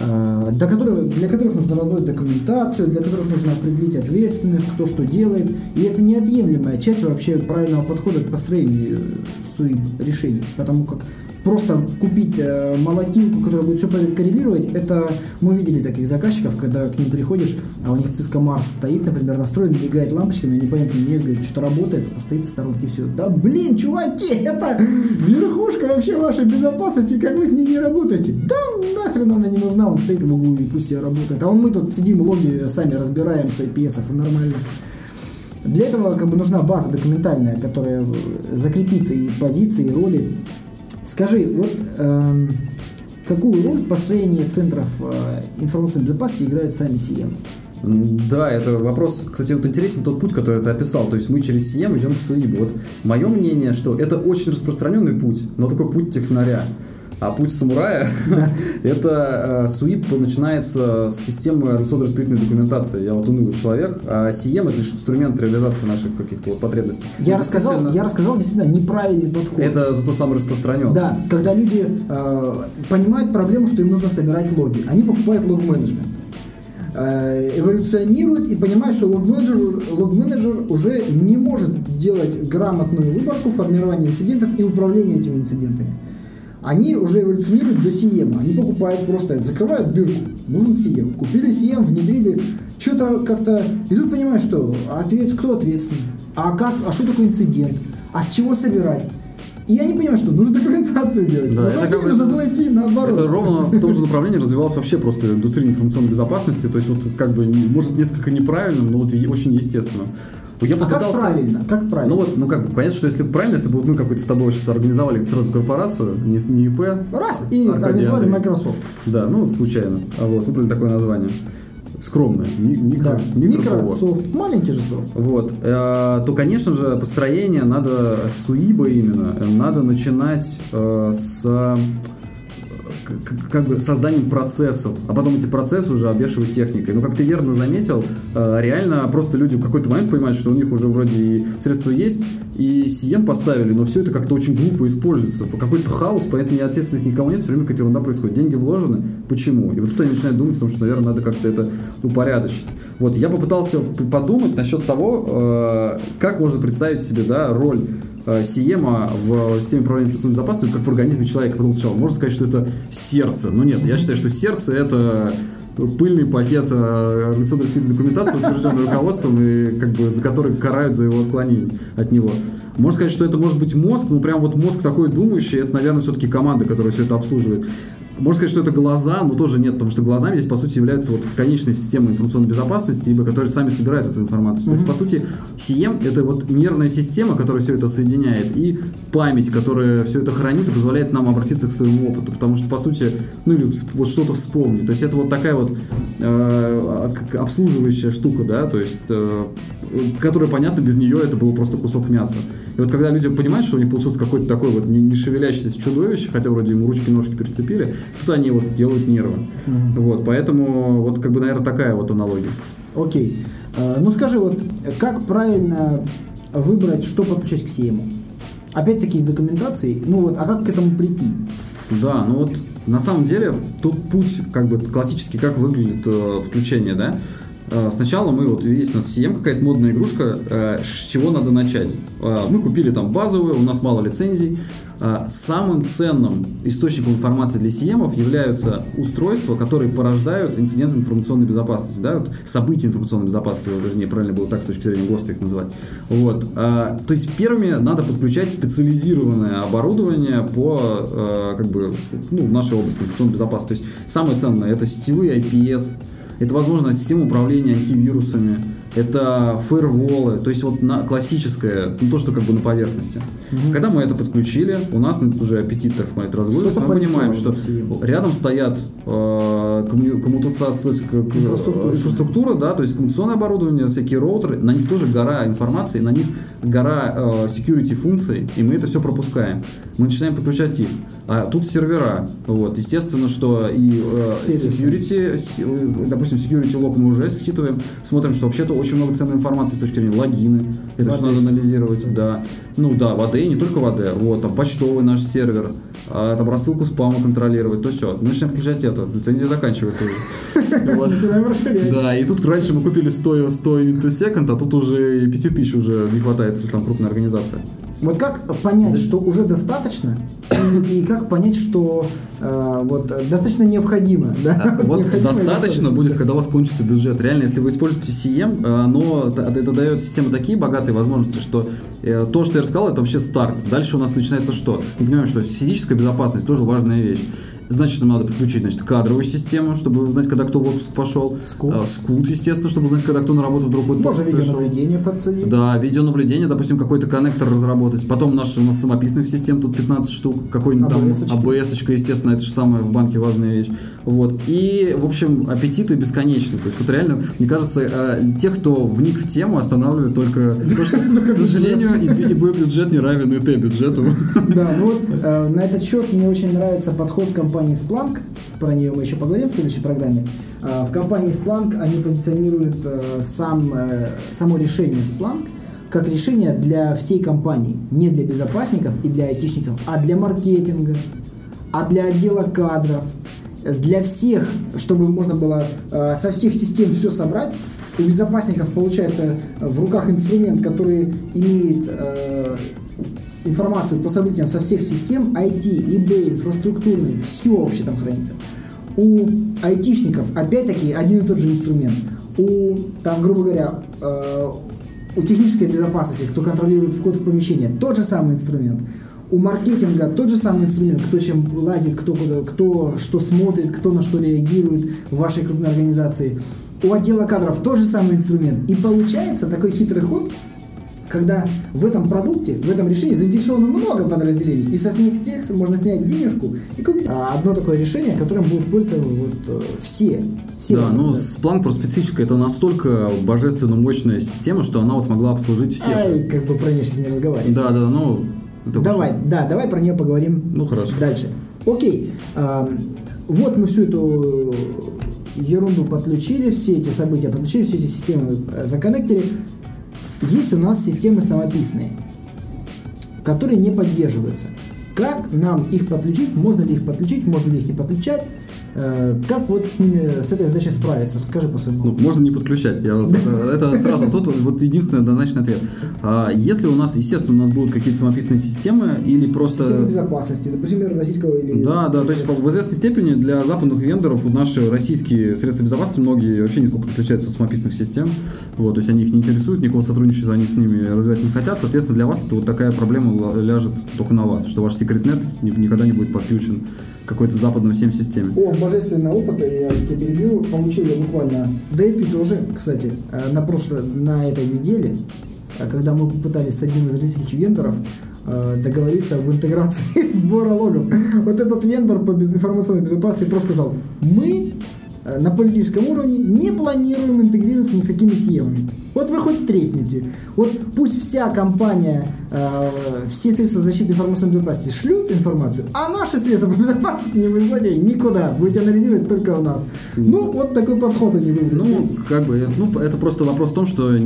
Э, Для которых, для которых нужно разработать документацию, для которых нужно определить ответственных, кто что делает. И это неотъемлемая часть вообще правильного подхода к построению своих решений. Потому как просто купить э, молотилку, которая будет все коррелировать, это мы видели таких заказчиков, когда к ним приходишь, а у них Cisco Mars стоит, например, настроен, мигает лампочками, непонятно, нет, говорит, что-то работает, это стоит в сторонке, все. Да блин, чуваки, [LAUGHS] это верхушка вообще вашей безопасности, как вы с ней не работаете? Да нахрен она не нужна, он стоит в углу и пусть себе работает. А он мы тут сидим, логи сами разбираем с IPS, и нормально. Для этого как бы нужна база документальная, которая закрепит и позиции, и роли. Скажи, вот эм, какую роль в построении центров э, информационной безопасности играют сами CM? Да, это вопрос, кстати, вот интересен тот путь, который ты описал. То есть мы через CM идем к SUIB. Вот мое мнение, что это очень распространенный путь, но такой путь технаря. А путь самурая это э, SUIP начинается с системы организационно-распределительной документации. Я вот унылый человек, а CM это лишь инструмент реализации наших каких-то вот потребностей. Я Ну, рассказал, действительно, я рассказал действительно неправильный подход. Это зато самый распространенный. Да, когда люди э, понимают проблему, что им нужно собирать логи, они покупают лог-менеджмент. Э, эволюционируют и понимают, что лог-менеджер, лог-менеджер уже не может делать грамотную выборку, формирование инцидентов и управление этими инцидентами. Они уже эволюционируют до CM. Они покупают просто, закрывают дырку. Нужен CM. Купили CM, внедрили, что-то как-то... И тут понимаешь, что ответ, кто ответственный? А как, а что такое инцидент? А с чего собирать? И я не понимаю, что нужно [LAUGHS] документацию делать. Да, На самом деле нужно было идти наоборот. Это ровно в том же направлении развивалась вообще просто индустрия информационной безопасности. То есть вот как бы, может, несколько неправильным, но вот очень естественно. Я А как правильно? Как правильно? Ну вот, ну как бы, понятно, что если правильно, если бы мы какую-то с тобой сейчас организовали сразу корпорацию, не, не ИП, Раз, и Аркадий организовали Андрей. Microsoft. да, ну случайно, а вот, выбрали такое название. скромное, ми- микро, Да. микро. Микрософт, маленький же софт. Вот, э, то, конечно же, построение надо с УИБа именно, э, надо начинать э, с как бы созданием процессов, а потом эти процессы уже обвешивать техникой. Но как ты верно заметил, э, реально просто люди в какой-то момент понимают, что у них уже вроде и средства есть, и CM поставили, но все это как-то очень глупо используется. Какой-то хаос, поэтому ни ответственных никого нет, все время какая-то ерунда происходит. Деньги вложены, почему? И вот тут они начинают думать о том, что, наверное, надо как-то это упорядочить. Вот, я попытался подумать насчет того, э, как можно представить себе, да, роль Сиема в системе управления информационной безопасностью, как в организме человека. Подумал сначала, можно сказать, что это сердце. Но нет, я считаю, что сердце это пыльный пакет э, организационной документации, утвержденный руководством, и как бы за который карают за его отклонение от него. Можно сказать, что это может быть мозг, ну прям вот мозг такой думающий, это, наверное, все-таки команда, которая все это обслуживает. Можно сказать, что это глаза, но тоже нет, потому что глазами здесь, по сути, являются вот конечная система информационной безопасности, ибо которые сами собирают эту информацию. То есть, по сути, CM — это вот нервная система, которая все это соединяет, и память, которая все это хранит и позволяет нам обратиться к своему опыту, потому что, по сути, ну или вот что-то вспомнить. То есть, это вот такая вот э, как обслуживающая штука, да, то есть, э, которая, понятно, без нее это был просто кусок мяса. И вот когда люди понимают, что у них получился какой-то такой вот не, не шевелящийся чудовище, хотя вроде ему ручки-ножки перецепили, тут они вот делают нервы. Вот, поэтому вот как бы, наверное, такая вот аналогия. Окей. Э, Ну скажи, вот как правильно выбрать, что подключать к CM? Опять-таки из документации. Ну вот, а как к этому прийти? Да, ну вот на самом деле тут путь как бы классический, как выглядит э, включение, да? Э, Сначала мы, вот есть у нас CM, какая-то модная игрушка, э, с чего надо начать? Э, Мы купили там базовую, у нас мало лицензий. Э, Самым ценным источником информации для CM являются устройства, которые порождают инциденты информационной безопасности, да, вот события информационной безопасности, вернее, правильно было так с точки зрения ГОСТа их называть. Вот. То есть первыми надо подключать специализированное оборудование по э, как бы, ну, нашей области информационной безопасности. То есть самое ценное это сетевые IPS, это, возможно, система управления антивирусами, это фаерволы, то есть вот на, классическое, ну, то, что как бы на поверхности. Когда мы это подключили, у нас уже аппетит, так сказать, разгулился, мы понимаем, что рядом стоят э, комму- коммутация- к- к- Инфраструктура. инфраструктура, да, то есть коммуникационное оборудование, всякие роутеры, на них тоже гора информации, на них гора э, security функций, и мы это все пропускаем. Мы начинаем подключать их. А тут сервера, вот, естественно, что и э, security, с- э, допустим, security лог мы уже считываем, смотрим, что вообще-то очень много ценной информации с точки зрения логины, это все надо анализировать, да. Ну да, в AD, не только в AD, вот, там почтовый наш сервер, а, там рассылку спама контролировать, то все. Начинаем включать это, лицензия заканчивается уже. [LAUGHS] Вот. Начинаем расширять. Да, и тут раньше мы купили 100, 100 unit per second, а тут уже и 5000 уже не хватает, если там крупная организация. Вот как понять, что уже достаточно, и, и как понять, что э, вот достаточно необходимо, да? А, Вот Необходимо и достаточно будет, когда у вас кончится бюджет. Реально, если вы используете CM, э, оно, это, это дает система такие богатые возможности, что э, то, что я рассказал, это вообще старт. Дальше у нас начинается что? Мы понимаем, что физическая безопасность тоже важная вещь. Значит, нам надо подключить значит, кадровую систему, чтобы узнать, когда кто в отпуск пошел. Скут. А, Скут, естественно, чтобы узнать, когда кто на работу вдруг в отпуск Тоже пришел. видеонаблюдение подцепить. Да, видеонаблюдение, допустим, какой-то коннектор разработать. Потом наш, у нас самописных систем тут 15 штук. Какой-нибудь там. ABS-очка, естественно, это же самая в банке важная вещь. Вот. И, в общем, аппетиты бесконечны. То есть, вот реально, мне кажется, э, тех, кто вник в тему, останавливает только то, что, [LAUGHS] к сожалению, и, и бюджет не равен и Т-бюджету. [LAUGHS] Да, ну вот э, [LAUGHS] на этот счет мне очень нравится подход компании Splunk. Про нее мы еще поговорим в следующей программе. Э, в компании Splunk они позиционируют сам, само решение Splunk как решение для всей компании, не для безопасников и для айтишников, а для маркетинга, а для отдела кадров, для всех, чтобы можно было э, со всех систем все собрать. У безопасников получается э, в руках инструмент, который имеет э, информацию по событиям со всех систем, IT, eBay, инфраструктурный, все вообще там хранится. У айтишников опять-таки один и тот же инструмент. У, там, грубо говоря, у технической безопасности, кто контролирует вход в помещение, тот же самый инструмент. У маркетинга тот же самый инструмент, кто чем лазит, кто, куда, кто что смотрит, кто на что реагирует в вашей крупной организации. У отдела кадров тот же самый инструмент. И получается такой хитрый ход, когда в этом продукте, в этом решении заинтересовано много подразделений, и со них всех можно снять денежку и купить а, одно такое решение, которым будут пользоваться вот, э, все. все да, ну Splunk просто специфическая, это настолько божественно мощная система, что она смогла обслужить всех. Ай, как бы про нее сейчас не разговаривать. Да, да, ну... Давай, просто... да, давай про нее поговорим ну, хорошо. дальше. Окей, а, вот мы всю эту ерунду подключили, все эти события подключили, все эти системы э, законнектили. Есть у нас системы самописные, которые не поддерживаются. Как нам их подключить? Можно ли их подключить? Можно ли их не подключать? Э, как вот с ними, с этой задачей справиться? Расскажи по своему. Ну, можно не подключать. Я вот, это, сразу тут вот единственный однозначный ответ. А, если у нас, естественно, у нас будут какие-то самописные системы или просто... Системы безопасности, например, российского или... Да, да, то есть в известной степени для западных вендоров наши российские средства безопасности многие вообще отличаются от самописных систем. Вот, то есть они их не интересуют, никакого сотрудничества они с ними развивать не хотят. Соответственно, для вас это вот такая проблема ляжет только на вас, что ваш секретнет никогда не будет подключен какой-то западной всем системе. О, божественный опыт, я тебя перебью, получил я буквально, да и ты тоже, кстати, э, на прошлой, на этой неделе, э, когда мы попытались с одним из российских вендоров э, договориться об интеграции [LAUGHS] сбора логов. Вот этот вендор по информационной безопасности просто сказал, мы на политическом уровне не планируем интегрироваться ни с какими съемами. Вот вы хоть тресните. Вот пусть вся компания, э, все средства защиты информационной безопасности шлют информацию, а наши средства безопасности не вышлите никуда. Будете анализировать только у нас. Ну, вот такой подход они выбрали. Ну, как бы, ну, это просто вопрос в том, что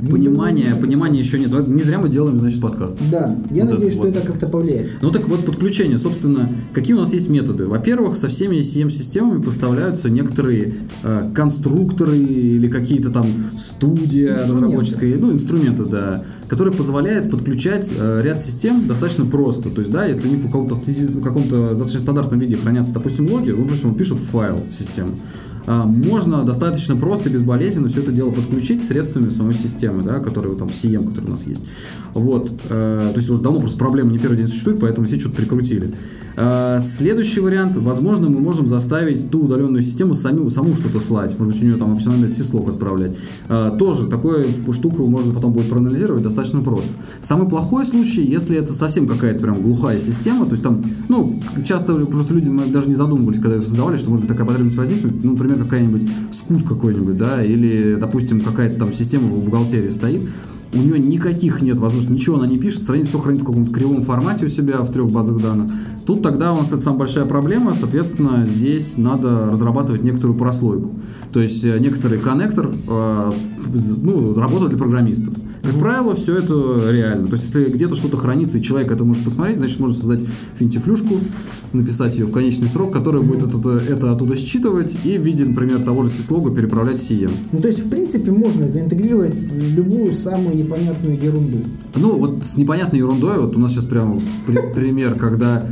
понимания, понимания еще нет. Не зря мы делаем, значит, подкаст. Да, я вот надеюсь, что вот. это как-то повлияет. Ну так вот, подключение, собственно, какие у нас есть методы? Во-первых, со всеми CM-системами поставляются некоторые э, конструкторы или какие-то там студии разработческие, ну, инструменты, да, которые позволяют подключать э, ряд систем достаточно просто. То есть, да, если они по какому-то, каком-то достаточно стандартном виде хранятся, допустим, логи, ну, допустим, пишут файл систему. А, можно достаточно просто, безболезненно все это дело подключить средствами самой системы, да, которые там CM, который у нас есть. Вот. Э, то есть уже давно просто проблема не первый день существует, поэтому все что-то прикрутили. Э, следующий вариант, возможно, мы можем заставить ту удаленную систему саму, саму что-то слать. Может быть, у нее там опциональный сислог отправлять. Э, тоже такую штуку можно потом будет проанализировать достаточно просто. Самый плохой случай, если это совсем какая-то прям глухая система, то есть там, ну, часто просто люди даже не задумывались, когда ее создавали, что может быть такая потребность возникнуть, ну, например, какая-нибудь скут какой-нибудь, да, или, допустим, какая-то там система в бухгалтерии стоит, у нее никаких нет возможностей, ничего она не пишет, страница все хранит в каком-то кривом формате у себя в трех базах данных. Тут тогда у нас это самая большая проблема, соответственно, здесь надо разрабатывать некоторую прослойку. То есть э, некоторый коннектор э, ну, работает для программистов. Как правило, все это реально. То есть, если где-то что-то хранится, и человек это может посмотреть, значит, можно создать финтифлюшку, написать ее в конечный срок, которая будет это, это оттуда считывать и в виде, например, того же сислога переправлять CM. Ну, то есть, в принципе, можно заинтегрировать любую самую непонятную ерунду. Ну, вот с непонятной ерундой, вот у нас сейчас прямо пример, когда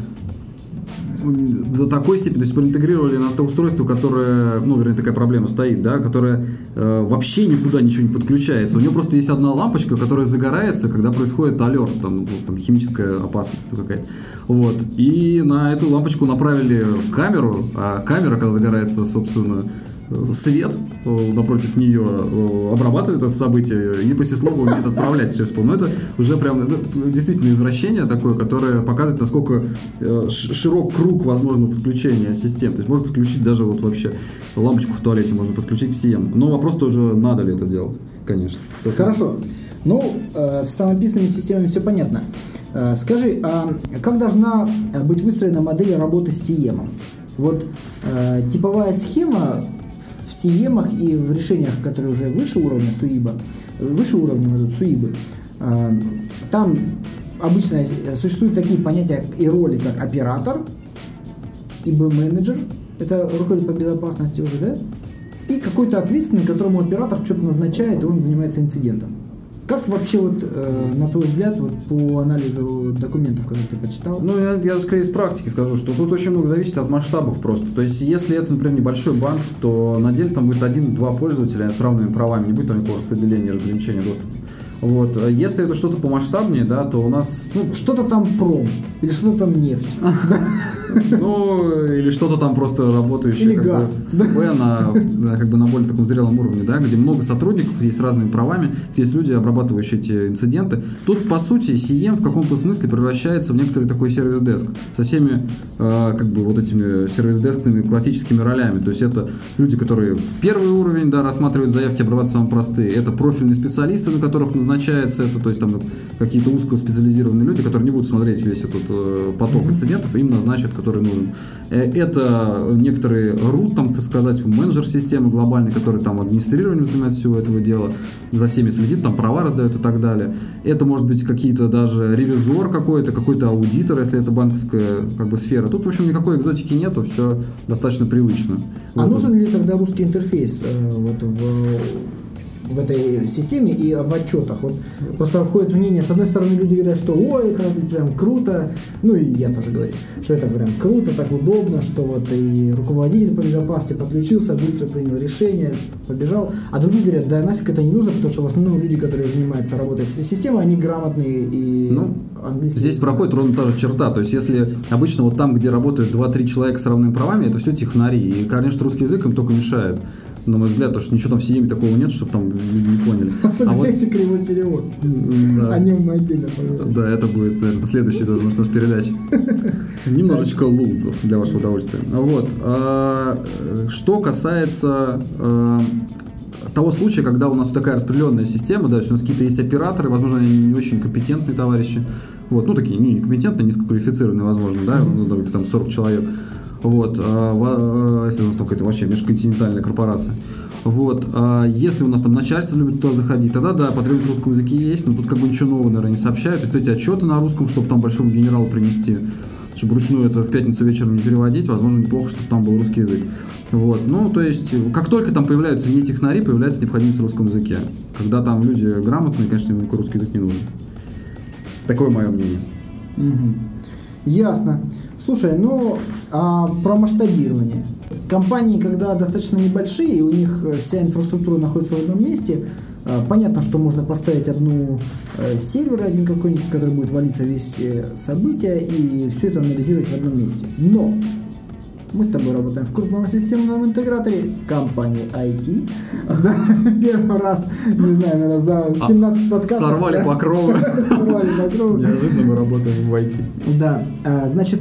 до такой степени, то есть проинтегрировали на то устройство, которое, ну, вернее, такая проблема стоит, да, которое э, вообще никуда ничего не подключается. У него просто есть одна лампочка, которая загорается, когда происходит алерт, там, ну, там химическая опасность какая-то. Вот. И на эту лампочку направили камеру, а камера, когда загорается, собственно, свет э, напротив нее э, обрабатывает это событие и по сислогу умеет отправлять все Но это уже прям это действительно извращение такое, которое показывает, насколько э, широк круг возможного подключения систем. То есть можно подключить даже вот вообще лампочку в туалете, можно подключить к CM. Но вопрос тоже, надо ли это делать, конечно. Хорошо. Ну, с самописными системами все понятно. Скажи, а как должна быть выстроена модель работы с CM? Вот э, типовая схема CEM и в решениях, которые уже выше уровня СУИБа, выше уровня идут СУИБы, а, там обычно существуют такие понятия и роли, как оператор, ИБ-менеджер, это руководитель по безопасности уже, да? И какой-то ответственный, которому оператор что-то назначает, и он занимается инцидентом. Как вообще вот, э, на твой взгляд, вот по анализу документов, которые ты почитал? Ну, я, я скорее из практики скажу, что тут очень много зависит от масштабов просто. То есть, если это, например, небольшой банк, то на деле там будет один-два пользователя с равными правами, не будет там никакого распределения, разграничения доступа. Вот. Если это что-то помасштабнее, да, то у нас... Ну, что-то там пром или что-то там нефть. [LAUGHS] Ну, или что-то там просто работающее. Или как бы, газ. СП на, как бы на более таком зрелом уровне, да, где много сотрудников, есть разными правами, есть люди, обрабатывающие эти инциденты. Тут, по сути, CM в каком-то смысле превращается в некоторый такой сервис-деск со всеми, э, как бы, вот этими сервис-дескными классическими ролями. То есть это люди, которые первый уровень, да, рассматривают заявки, обрабатывают самые простые. Это профильные специалисты, на которых назначается это, то есть там какие-то узкоспециализированные люди, которые не будут смотреть весь этот э, поток инцидентов, им назначат, который нужен. Э, Это некоторые root, там, так сказать, менеджер системы глобальный, который там администрированием занимается всего этого дела, за всеми следит, там права раздает и так далее. Это может быть какие-то даже ревизор какой-то, какой-то аудитор, если это банковская как бы сфера. Тут, в общем, никакой экзотики нету, все достаточно привычно. А Вот. нужен ли тогда русский интерфейс э, вот в в этой системе и в отчетах. Вот просто ходит мнение, с одной стороны люди говорят, что ой, это прям круто, ну и я тоже говорю, что это прям круто, так удобно, что вот и руководитель по безопасности подключился, быстро принял решение, побежал, а другие говорят, да нафиг это не нужно, потому что в основном люди, которые занимаются работой с этой системой, они грамотные и Ну, английский Здесь проходит ровно та же черта. То есть, если обычно вот там, где работают 2-3 человека с равными правами, это все технари. И, конечно, русский язык им только мешает. На мой взгляд, потому что ничего там в CM такого нет, чтобы там люди не поняли. [LAUGHS] Особенно А вот- если кривой перевод. да. О нем мы отдельно поговорим. Да, это будет наверное, следующий даже может, наш передач. [LAUGHS] Немножечко лулцев для вашего удовольствия. Вот. а, Что касается а, того случая, когда у нас такая распределенная система, да, то есть у нас какие-то есть операторы, возможно, они не очень компетентные товарищи, вот, ну, такие не некомпетентные, низкоквалифицированные, возможно, да, ну, там 40 человек, вот, а, а, если у нас там какая-то вообще межконтинентальная корпорация. Вот, а если у нас там начальство любит туда заходить, тогда да, потребность в русском языке есть, но тут как бы ничего нового, наверное, не сообщают. То есть эти отчеты на русском, чтобы там большому генералу принести, чтобы вручную это в пятницу вечером не переводить, возможно, неплохо, чтобы там был русский язык. Вот, ну, то есть, как только там появляются не технари, появляется необходимость в русском языке. Когда там люди грамотные, конечно, им никакой русский язык не нужен. Такое мое мнение. Мгм. Ясно. Слушай, ну а про масштабирование. Компании, когда достаточно небольшие, у них э, вся инфраструктура находится в одном месте, э, понятно, что можно поставить одну э, сервер один какой-нибудь, который будет валиться весь события, и все это анализировать в одном месте. Но мы с тобой работаем в крупном системном интеграторе компании IT. [LAUGHS] Первый раз, не знаю, наверное, за 17 подкастов. А, Сорвали да, покровы. [LAUGHS] Сорвали покровы. Неожиданно мы работаем в IT. Да, а, значит,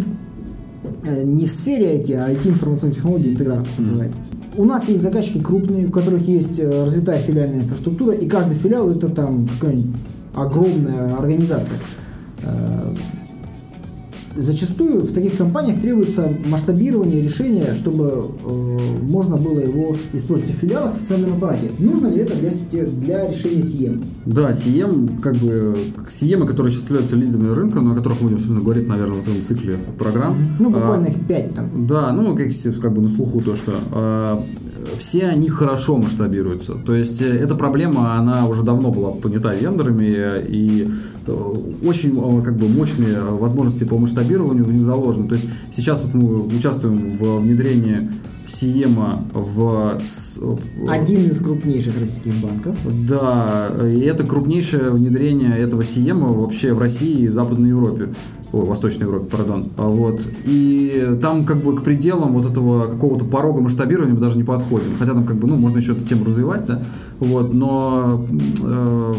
не в сфере IT, а IT информационных технологий интегратор называется. У нас есть заказчики крупные, у которых есть э, развитая филиальная инфраструктура, и каждый филиал это там какая-нибудь огромная организация. Зачастую в таких компаниях требуется масштабирование решения, чтобы э, можно было его использовать в филиалах в официальном аппарате. Нужно ли это для, для решения SIEM? Да, CM, как бы, CM, которые сейчас являются лидерами рынка, но о которых мы будем, собственно, говорить, наверное, в этом цикле программ. Ну, А, буквально их пять там. Да, ну, как, как бы на слуху то, что э, все они хорошо масштабируются. То есть э, эта проблема, она уже давно была понята вендорами, и очень э, как бы мощные возможности по масштабированию в них заложены. То есть сейчас вот мы участвуем в внедрении Сиема в... э, Один из крупнейших российских банков. да, и это крупнейшее внедрение этого Сиема вообще в России и Западной Европе. Ой, Восточной Европе, пардон. А Вот. И там как бы к пределам вот этого какого-то порога масштабирования мы даже не подходим. Хотя там как бы, ну, можно еще эту тему развивать, да. Вот, но э,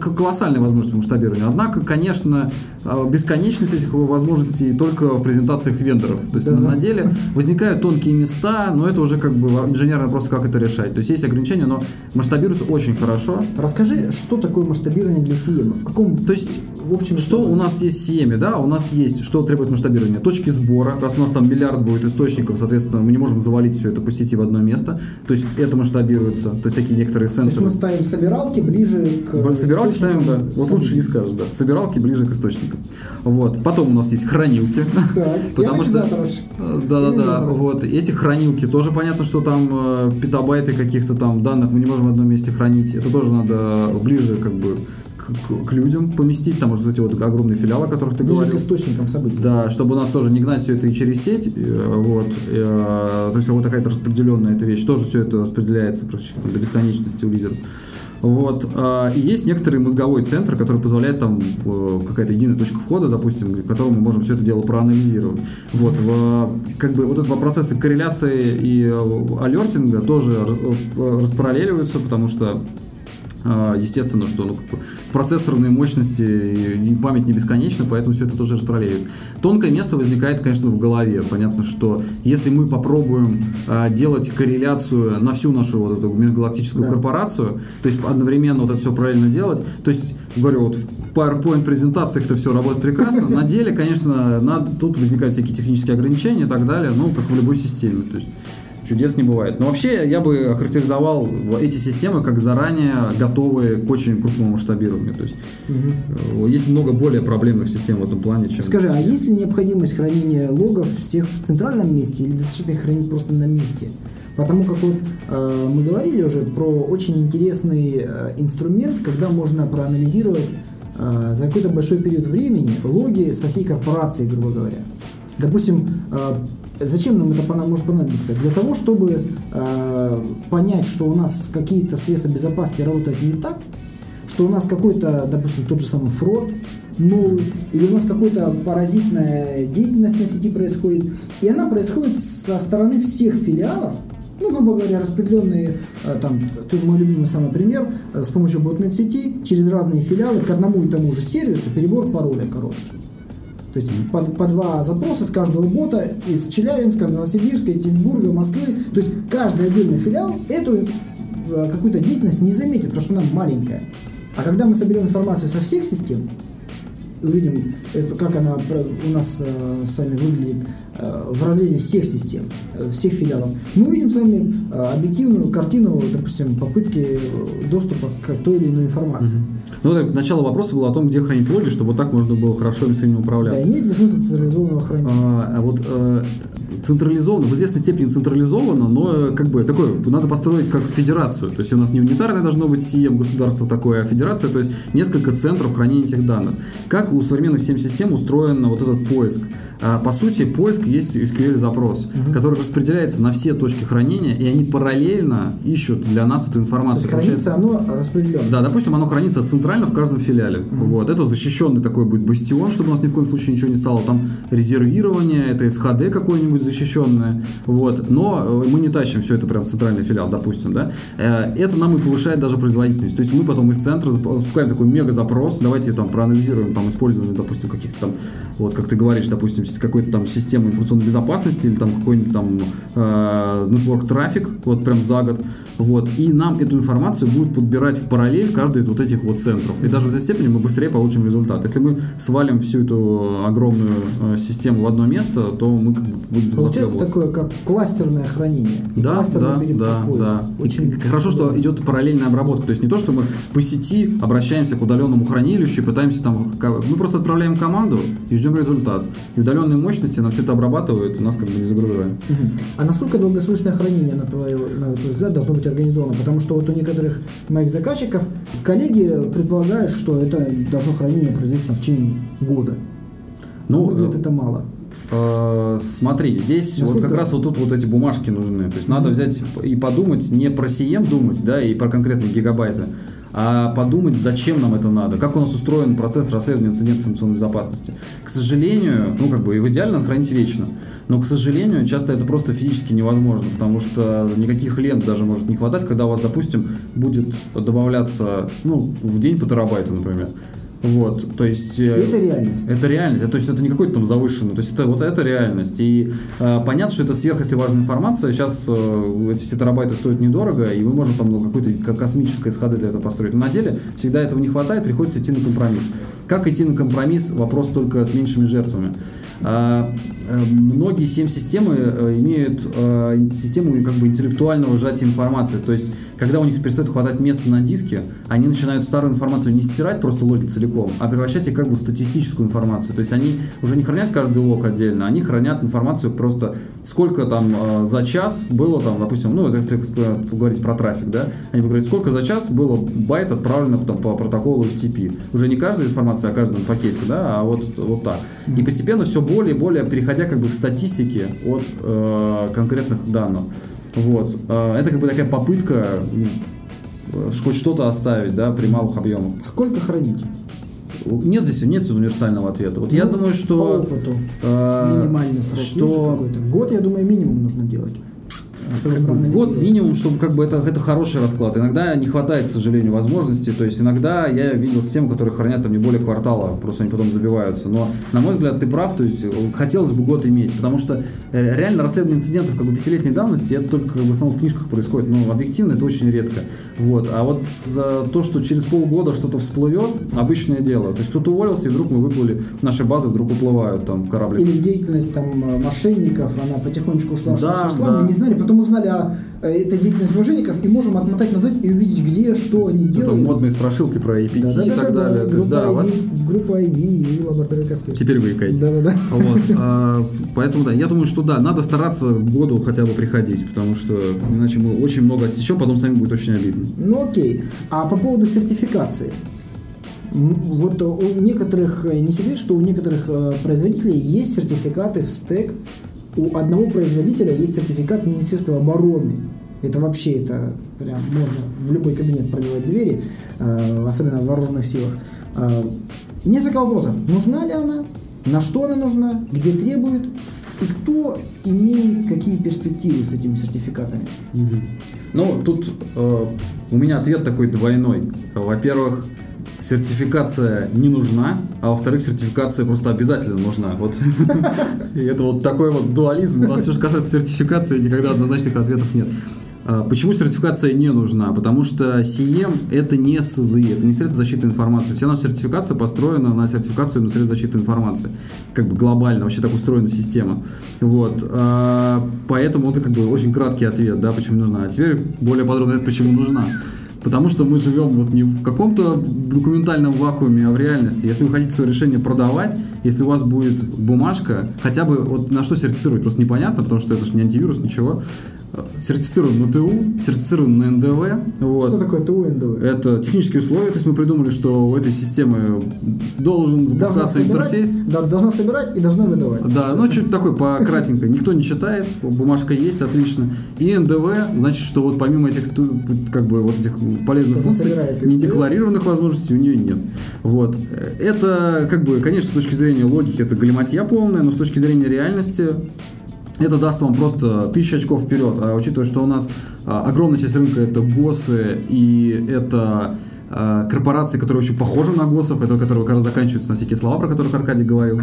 колоссальная возможность масштабирования. Однако, конечно, э, бесконечность этих возможностей только в презентациях вендоров. То есть Да-да. на деле возникают тонкие места, но это уже как бы инженерный вопрос, как это решать. То есть есть ограничения, но масштабируется очень хорошо. Расскажи, что такое масштабирование для CM? В каком То есть в общем что у нас есть в CM, да, у нас есть, что требует масштабирования? Точки сбора, раз у нас там миллиард будет источников, соответственно, мы не можем завалить все это по сети в одно место, то есть это масштабируется, то есть такие некоторые То есть сенсоры. мы ставим собиралки ближе к Собиралки ставим, да. Вот лучше не событий. скажешь, да. Собиралки ближе к источникам. Вот. Потом у нас есть хранилки. Так, [LAUGHS] Потому что... аж. Да-да-да. Вот. Эти хранилки тоже понятно, что там э, петабайты каких-то там данных мы не можем в одном месте хранить. Это тоже надо ближе как бы к, к- к людям поместить. Там вот эти вот огромные филиалы, о которых ты Ближе к говорил. источникам событий. Да, чтобы у нас тоже не гнать все это и через сеть, э, вот, э, то есть вот такая-то распределенная эта вещь, тоже все это распределяется практически до бесконечности у лидеров. Вот. А, и есть некоторый мозговой центр, который позволяет там э, какая-то единая точка входа, допустим, к которому мы можем все это дело проанализировать. Вот. Как бы вот этот процессы корреляции и э, алертинга тоже распараллеливаются, потому что естественно, что ну, процессорные мощности и память не бесконечна, поэтому все это тоже распараллеливается. Тонкое место возникает, конечно, в голове. Понятно, что если мы попробуем а, делать корреляцию на всю нашу вот эту межгалактическую да. корпорацию, то есть одновременно вот это все правильно делать, то есть, говорю, вот в PowerPoint презентациях это все работает прекрасно, [LAUGHS] на деле, конечно, надо, тут возникают всякие технические ограничения и так далее, ну, как в любой системе. То есть чудес не бывает. Но вообще я бы охарактеризовал эти системы как заранее готовые к очень крупному масштабированию. То есть угу. есть много более проблемных систем в этом плане, чем... Скажи, а есть ли необходимость хранения логов всех в центральном месте или достаточно их хранить просто на месте? Потому как вот э, мы говорили уже про очень интересный э, инструмент, когда можно проанализировать э, за какой-то большой период времени логи со всей корпорации, грубо говоря. Допустим, э, Зачем нам это может понадобиться? Для того, чтобы э, понять, что у нас какие-то средства безопасности работают не так, что у нас какой-то, допустим, тот же самый фрод новый, или у нас какая-то паразитная деятельность на сети происходит, и она происходит со стороны всех филиалов, ну, грубо говоря, распределенные, э, там, тут мой любимый самый пример, э, с помощью ботнет сети через разные филиалы к одному и тому же сервису перебор пароля короткий. То есть по, по два запроса с каждого бота из Челябинска, Новосибирска, Екатеринбурга, Москвы. То есть каждый отдельный филиал эту э, какую-то деятельность не заметит, потому что она маленькая. А когда мы соберем информацию со всех систем, увидим, это, как она у нас э, с вами выглядит э, в разрезе всех систем, э, всех филиалов, мы увидим с вами объективную картину, допустим, попытки доступа к той или иной информации. Ну, так, начало вопроса было о том, где хранить логи, чтобы вот так можно было хорошо им с ними управляться. Да, имеет ли смысл централизованного хранения? А, а вот централизовано, в известной степени централизовано, но э, как бы такое, надо построить как федерацию. То есть у нас не унитарное должно быть СИЕМ государство такое, а федерация, то есть несколько центров хранения этих данных. Как у современных систем устроен вот этот поиск? А, по сути, поиск есть SQL-запрос, угу. который распределяется на все точки хранения, и они параллельно ищут для нас эту информацию. То есть хранится оно распределенно? Да, допустим, оно хранится центрально в каждом филиале. Угу. Вот. Это защищенный такой будет бастион, чтобы у нас ни в коем случае ничего не стало. Там резервирование, это SHD какое-нибудь защищенное. Вот. Но э, мы не тащим все это прям в центральный филиал, допустим. Да? Э, это нам и повышает даже производительность. То есть мы потом из центра запускаем такой мега-запрос, давайте там проанализируем там использование, допустим, каких-то там, вот как ты говоришь, допустим, какой-то там системы информационной безопасности или там какой-нибудь там э, network трафик, вот прям за год, вот, и нам эту информацию будет подбирать в параллель каждый из вот этих вот центров. И даже в этой степени мы быстрее получим результат. Если мы свалим всю эту огромную э, систему в одно место, то мы как бы будем Получается такое, как кластерное хранение. Да, да, да, да. Очень хорошо, что идет параллельная обработка. То есть не то, что мы по сети обращаемся к удаленному хранилищу и пытаемся там... Мы просто отправляем команду и ждем результат. И удаленный определенные мощности, нам все это обрабатывают, у нас как бы не загружаем. А насколько долгосрочное хранение, на твой, на твой взгляд, должно быть организовано? Потому что вот у некоторых моих заказчиков коллеги предполагают, что это должно хранение производиться в течение года. Ну, на мой взгляд, это мало. Э, смотри, здесь Насколько... вот как раз вот тут вот эти бумажки нужны. То есть надо взять и подумать, не про CM думать, да, и про конкретные гигабайты, а подумать, зачем нам это надо, как у нас устроен процесс расследования инцидентов информационной безопасности. К сожалению, ну как бы и в идеально хранить вечно, но, к сожалению, часто это просто физически невозможно, потому что никаких лент даже может не хватать, когда у вас, допустим, будет добавляться, ну, в день по терабайту, например. Вот, то есть... Э, это реальность. Это реальность, то есть это не какой-то там завышенный, то есть это вот это реальность. И э, понятно, что это сверх, если важная информация, сейчас э, эти все терабайты стоят недорого, и мы можем там ну, какой-то космическое сходы для этого построить. Но на деле всегда этого не хватает, приходится идти на компромисс. Как идти на компромисс? Вопрос только с меньшими жертвами. А, э, многие CM-системы э, имеют э, систему как бы интеллектуального сжатия информации. То есть, когда у них перестает хватать места на диске, они начинают старую информацию не стирать просто логи целиком, а превращать их как бы в статистическую информацию. То есть, они уже не хранят каждый лог отдельно, они хранят информацию просто сколько там за час было там, допустим, ну, если поговорить про трафик, да, они говорят, сколько за час было байт отправлено там, по протоколу FTP. Уже не каждая информация о каждом пакете, да, а вот, вот так. И постепенно все более и более переходя как бы к статистике от э, конкретных данных. Вот. Э, это как бы такая попытка э, хоть что-то оставить, да, при малых объемах. Сколько хранить? Нет здесь нет универсального ответа. Вот ну, я думаю, что... По опыту. Э, минимальный срок. Что... Какой-то. Год, я думаю, минимум нужно делать. Чтобы как бы год минимум, чтобы как бы это, это хороший расклад. Иногда не хватает, к сожалению, возможностей. То есть иногда я видел системы, которые хранят там не более квартала, просто они потом забиваются. Но, на мой взгляд, ты прав, то есть хотелось бы год иметь, потому что э, реально расследование инцидентов как бы пятилетней давности, это только как бы, в основном в книжках происходит, но объективно это очень редко. Вот. А вот за то, что через полгода что-то всплывет, обычное дело. То есть кто-то уволился, и вдруг мы выплыли, наши базы вдруг уплывают там корабли. Или деятельность там мошенников, она потихонечку ушла, да, шла, шла, да. мы не знали, потом узнали о э, этой деятельности мошенников и можем отмотать назад и увидеть, где, что они делают. Это модные страшилки про APT да, да, и так да, далее. Да, группа, да, ID, вас... группа ID и лаборатория Касперский. Теперь вы икаете. Да, да, да. Вот, [LAUGHS] а, поэтому, да, я думаю, что да, надо стараться году хотя бы приходить, потому что иначе мы очень много отсечем, потом сами будет очень обидно. Ну окей. А по поводу сертификации. Вот у некоторых, не секрет, что у некоторых э, производителей есть сертификаты в стек у одного производителя есть сертификат Министерства обороны. Это вообще, это прям можно в любой кабинет пробивать двери, э, особенно в вооруженных силах. Э, несколько вопросов. Нужна ли она? На что она нужна? Где требуют? И кто имеет какие перспективы с этими сертификатами? Ну, тут э, у меня ответ такой двойной. Во-первых, сертификация не нужна, а во-вторых, сертификация просто обязательно нужна. Вот. [LAUGHS] Это вот такой вот дуализм. У нас все, что касается сертификации, никогда однозначных ответов нет. А, почему сертификация не нужна? Потому что CM это не СЗИ, это не средство защиты информации. Вся наша сертификация построена на сертификацию на средства защиты информации. Как бы глобально, вообще так устроена система. Вот. А, поэтому это как бы очень краткий ответ, да, почему нужна. А теперь более подробно, почему нужна. Потому что мы живем вот не в каком-то документальном вакууме, а в реальности. Если вы хотите свое решение продавать, если у вас будет бумажка, хотя бы вот на что сертифицировать, просто непонятно, потому что это же не антивирус, ничего сертифицирован на ТУ, сертифицирован на НДВ. Вот. Что такое ТУ и НДВ? Это технические условия, то есть мы придумали, что у этой системы должен запускаться интерфейс. Да, должна собирать и должна выдавать. Да, ну чуть такой по кратенько. Никто не читает, бумажка есть, отлично. И НДВ, значит, что вот помимо этих как бы вот этих полезных функций, недекларированных возможностей у нее нет. Вот. Это как бы, конечно, с точки зрения логики это галиматья полная, но с точки зрения реальности это даст вам просто тысячу очков вперед. А учитывая, что у нас а, огромная часть рынка это ГОСы и это а, корпорации, которые очень похожи на ГОСов, это которые как раз заканчиваются на всякие слова, про которые Аркадий говорил.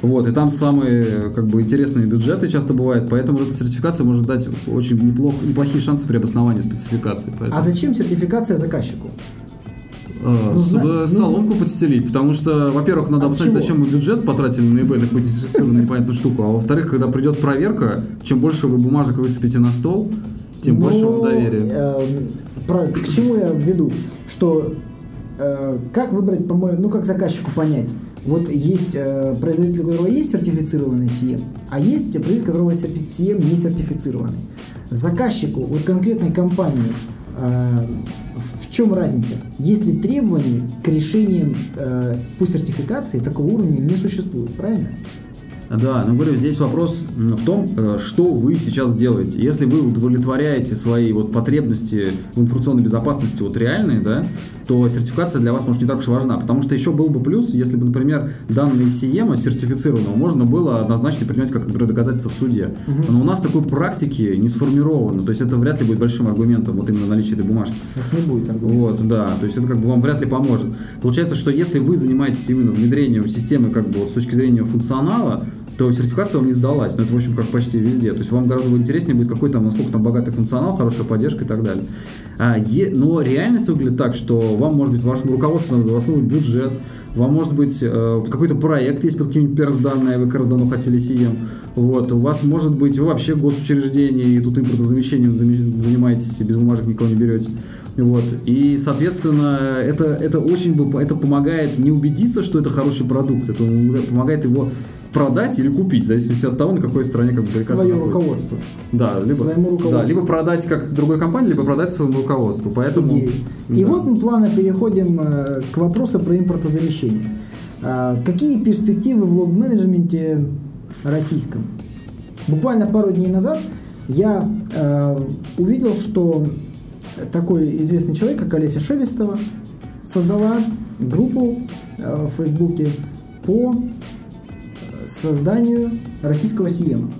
Вот, и там самые как бы, интересные бюджеты часто бывают, поэтому эта сертификация может дать очень неплох, неплохие шансы при обосновании спецификации. Поэтому... А зачем сертификация заказчику? Э, ну, ну, соломку ну, подстелить, потому что, во-первых, надо а обсудить, зачем мы бюджет потратили на eBay на какую-то сертифицированную непонятную штуку, а во-вторых, когда придет проверка, чем больше вы бумажек высыпите на стол, тем ну, больше вам доверия. Э, про, к чему я веду? Что э, как выбрать, по-моему, ну как заказчику понять? Вот есть э, производитель, у которого есть сертифицированный CM, а есть производитель, у которого CM не сертифицированный. Заказчику, вот конкретной компании, э, в чем разница? Если требований к решениям э, по сертификации такого уровня не существует, правильно? Да, но говорю, здесь вопрос в том, э, что вы сейчас делаете. Если вы удовлетворяете свои вот потребности в информационной безопасности вот реальные, да, то сертификация для вас может не так уж важна. Потому что еще был бы плюс, если бы, например, данные SIEM сертифицированного можно было однозначно принимать как, например, доказательство в суде. Угу. Но у нас такой практики не сформировано. То есть это вряд ли будет большим аргументом, вот именно наличие этой бумажки. Это не будет аргументом. Вот, да. То есть это как бы вам вряд ли поможет. Получается, что если вы занимаетесь именно внедрением системы как бы вот с точки зрения функционала, то сертификация вам не сдалась. Но это, в общем, как почти везде. То есть вам гораздо интереснее будет какой там, насколько там богатый функционал, хорошая поддержка и так далее. А, е, но реальность выглядит так, что вам, может быть, вашему руководству надо основывать бюджет, вам, может быть, э, какой-то проект есть под каким-нибудь персданные, вы как раз давно хотели CM. Вот. У вас, может быть, вы вообще госучреждение, и тут импортозамещением занимаетесь, без бумажек никого не берете. Вот. И, соответственно, это, это очень это помогает не убедиться, что это хороший продукт, это помогает его продать или купить, в зависимости от того, на какой стороне как бы Свое находится. руководство. Да, либо, своему руководству. да, либо продать как другой компании, либо продать своему руководству. Поэтому, Идеи. Да. И вот мы плавно переходим э, к вопросу про импортозамещение. А, какие перспективы в лог-менеджменте российском? Буквально пару дней назад я э, увидел, что такой известный человек, как Олеся Шелестова, создала группу э, в Фейсбуке по созданию российского CM.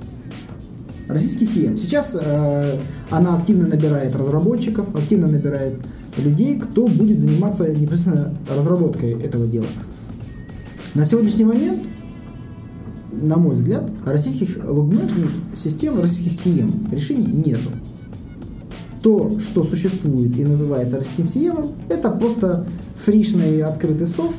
Российский CM. Сейчас э, она активно набирает разработчиков, активно набирает людей, кто будет заниматься непосредственно разработкой этого дела. На сегодняшний момент, на мой взгляд, российских лог-менеджмент систем, российских CM решений нету. То, что существует и называется российским CM, это просто фришный открытый софт,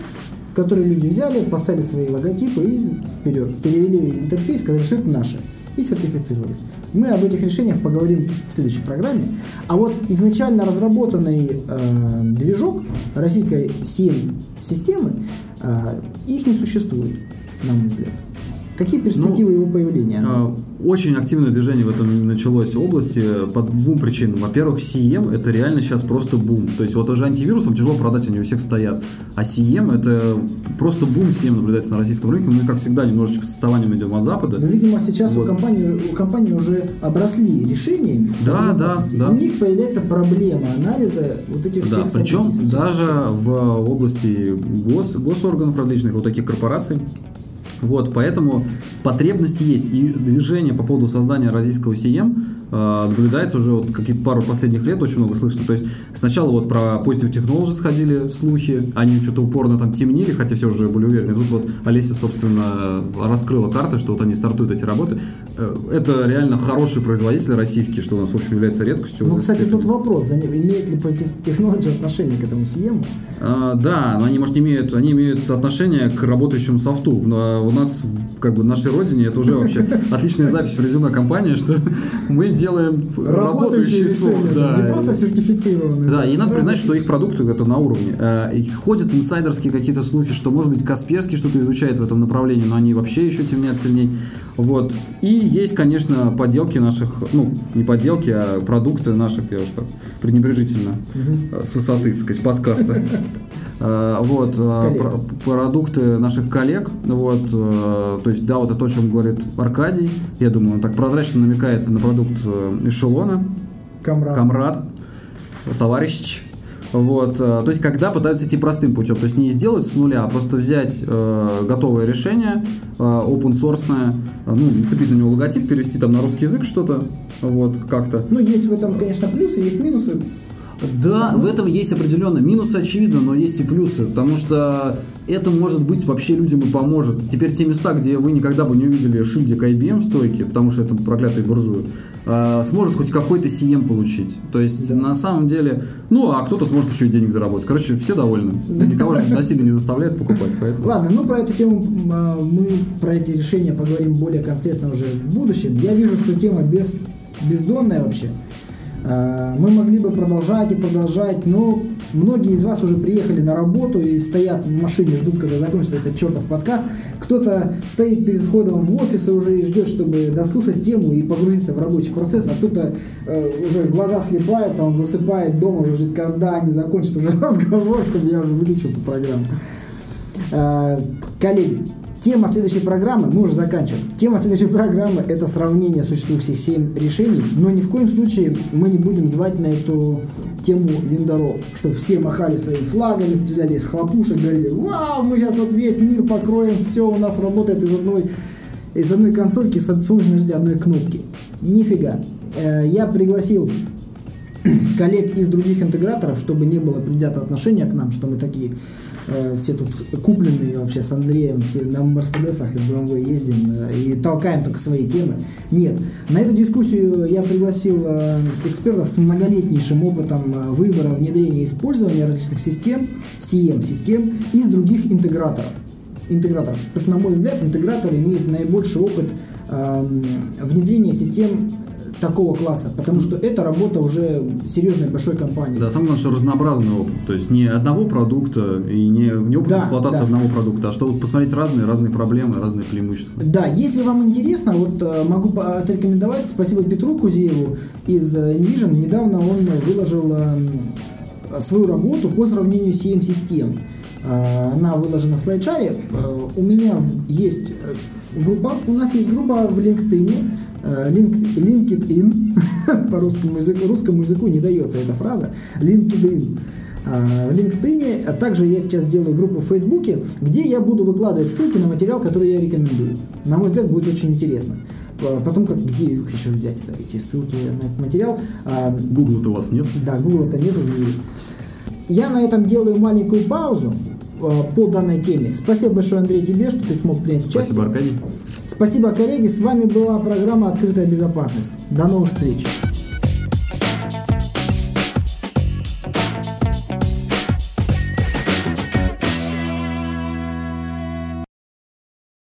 который люди взяли, поставили свои логотипы и вперед. Перевели интерфейс, сказали, что это наше. И сертифицировали. Мы об этих решениях поговорим в следующей программе. А вот изначально разработанный э, движок российской CM-системы, э, их не существует, на мой взгляд. Какие перспективы ну, его появления? А, очень активное движение в этом началось в области по двум причинам. Во-первых, CM это реально сейчас просто бум. То есть вот уже антивирусом тяжело продать, они у всех стоят. А CM это просто бум CM наблюдается на российском рынке. Мы, как всегда, немножечко с отставанием идем от Запада. Но, видимо, сейчас вот. у, компании, у компании уже обросли решениями. Да, да, да. И у них появляется проблема анализа вот этих да, всех причем даже в области гос, госорганов различных, вот таких корпораций, вот, поэтому потребности есть. И движение по поводу создания российского CM э, наблюдается уже вот какие-то пару последних лет, очень много слышно. То есть сначала вот про Positive Technologies сходили слухи, они что-то упорно там темнили, хотя все уже были уверены. Тут вот Олеся, собственно, раскрыла карты, что вот они стартуют эти работы. Э, это реально хороший производитель российский, что у нас, в общем, является редкостью. Ну, кстати, тут вопрос, имеет ли Positive Technology отношение к этому CM? А, да, но они, может, не имеют, они имеют отношение к работающему софту. В, у нас, как бы, нашей родине это уже вообще [LAUGHS] отличная запись в резюме компании, что мы делаем работающий софт. Да. Не просто сертифицированный. Да, и надо признать, что их продукты это на уровне. Э, ходят инсайдерские какие-то слухи, что, может быть, Касперский что-то изучает в этом направлении, но они вообще еще темнят сильней. Вот. И есть, конечно, поделки наших, ну, не поделки, а продукты наших, я уж так пренебрежительно, угу. с высоты, так сказать, подкаста. [LAUGHS] Э, вот, продукты наших коллег, вот, то есть, да, вот это то, о чем говорит Аркадий, я думаю, он так прозрачно намекает на продукт эшелона. Камрад. Камрад, товарищ. Вот, то есть, когда пытаются идти простым путем, то есть не сделать с нуля, а просто взять э, готовое решение, э, open source, ну, нацепить на него логотип, перевести там на русский язык что-то, вот, как-то. Ну, есть в этом, конечно, плюсы, есть минусы. Да, в этом есть определенно минусы, очевидно, но есть и плюсы, потому что это, может быть, вообще людям и поможет. Теперь те места, где вы никогда бы не увидели шильдик IBM в стойке, потому что это проклятые буржуи, а, сможет хоть какой-то CM получить. То есть, да. на самом деле, ну, а кто-то сможет еще и денег заработать. Короче, все довольны. Никого же насильно не заставляют покупать. Поэтому... Ладно, ну, про эту тему а, мы, про эти решения поговорим более конкретно уже в будущем. Я вижу, что тема без, бездонная вообще. Э, мы могли бы продолжать и продолжать, но многие из вас уже приехали на работу и стоят в машине, ждут, когда закончится этот чертов подкаст. Кто-то стоит перед входом в офис и уже ждет, чтобы дослушать тему и погрузиться в рабочий процесс, а кто-то э, уже глаза слепаются, он засыпает дома, уже ждет, когда они закончат уже [LAUGHS] разговор, чтобы я уже выключил эту программу. Э, коллеги, Тема следующей программы, мы уже заканчиваем. Тема следующей программы – это сравнение существующих 7 решений, но ни в коем случае мы не будем звать на эту тему вендоров, чтобы все махали своими флагами, стреляли из хлопушек, говорили, вау, мы сейчас вот весь мир покроем, все у нас работает из одной, из одной консольки с функциональностью одной кнопки. Нифига. Э, я пригласил [CLEARS THROAT] коллег из других интеграторов, чтобы не было предвзятого отношения к нам, что мы такие Э, все тут купленные вообще с Андреем, все на Мерседесах и BMW ездим э, и толкаем только свои темы. Нет. На эту дискуссию я пригласил э, экспертов с многолетнейшим опытом выбора, внедрения и использования различных систем, CM-систем из других интеграторов. Интеграторов. Потому что, на мой взгляд, интеграторы имеют наибольший опыт внедрения систем такого класса, потому что это работа уже серьезной большой компании. Да, самое главное, что разнообразный опыт, то есть не одного продукта и не, не опыт да, эксплуатации да. одного продукта, а чтобы посмотреть разные, разные проблемы, разные преимущества. Да, если вам интересно, вот э, могу отрекомендовать, спасибо Петру Кузееву из Envision, недавно он выложил свою работу по сравнению с CM-систем. Она выложена в слайдшаре. У меня есть группа, у нас есть группа в LinkedIn, Link, LinkedIn, [LAUGHS] по русскому языку, русскому языку не дается эта фраза, LinkedIn. В LinkedIn, а также я сейчас сделаю группу в Фейсбуке, где я буду выкладывать ссылки на материал, который я рекомендую. На мой взгляд, будет очень интересно. Потом, как, где их еще взять, это, эти ссылки на этот материал. Google-то у вас нет? Да, Google-то нет в мире. Я на этом делаю маленькую паузу по данной теме. Спасибо большое, Андрей, тебе, что ты смог принять участие. Спасибо, Аркадий. Спасибо, коллеги. С вами была программа «Открытая безопасность». До новых встреч.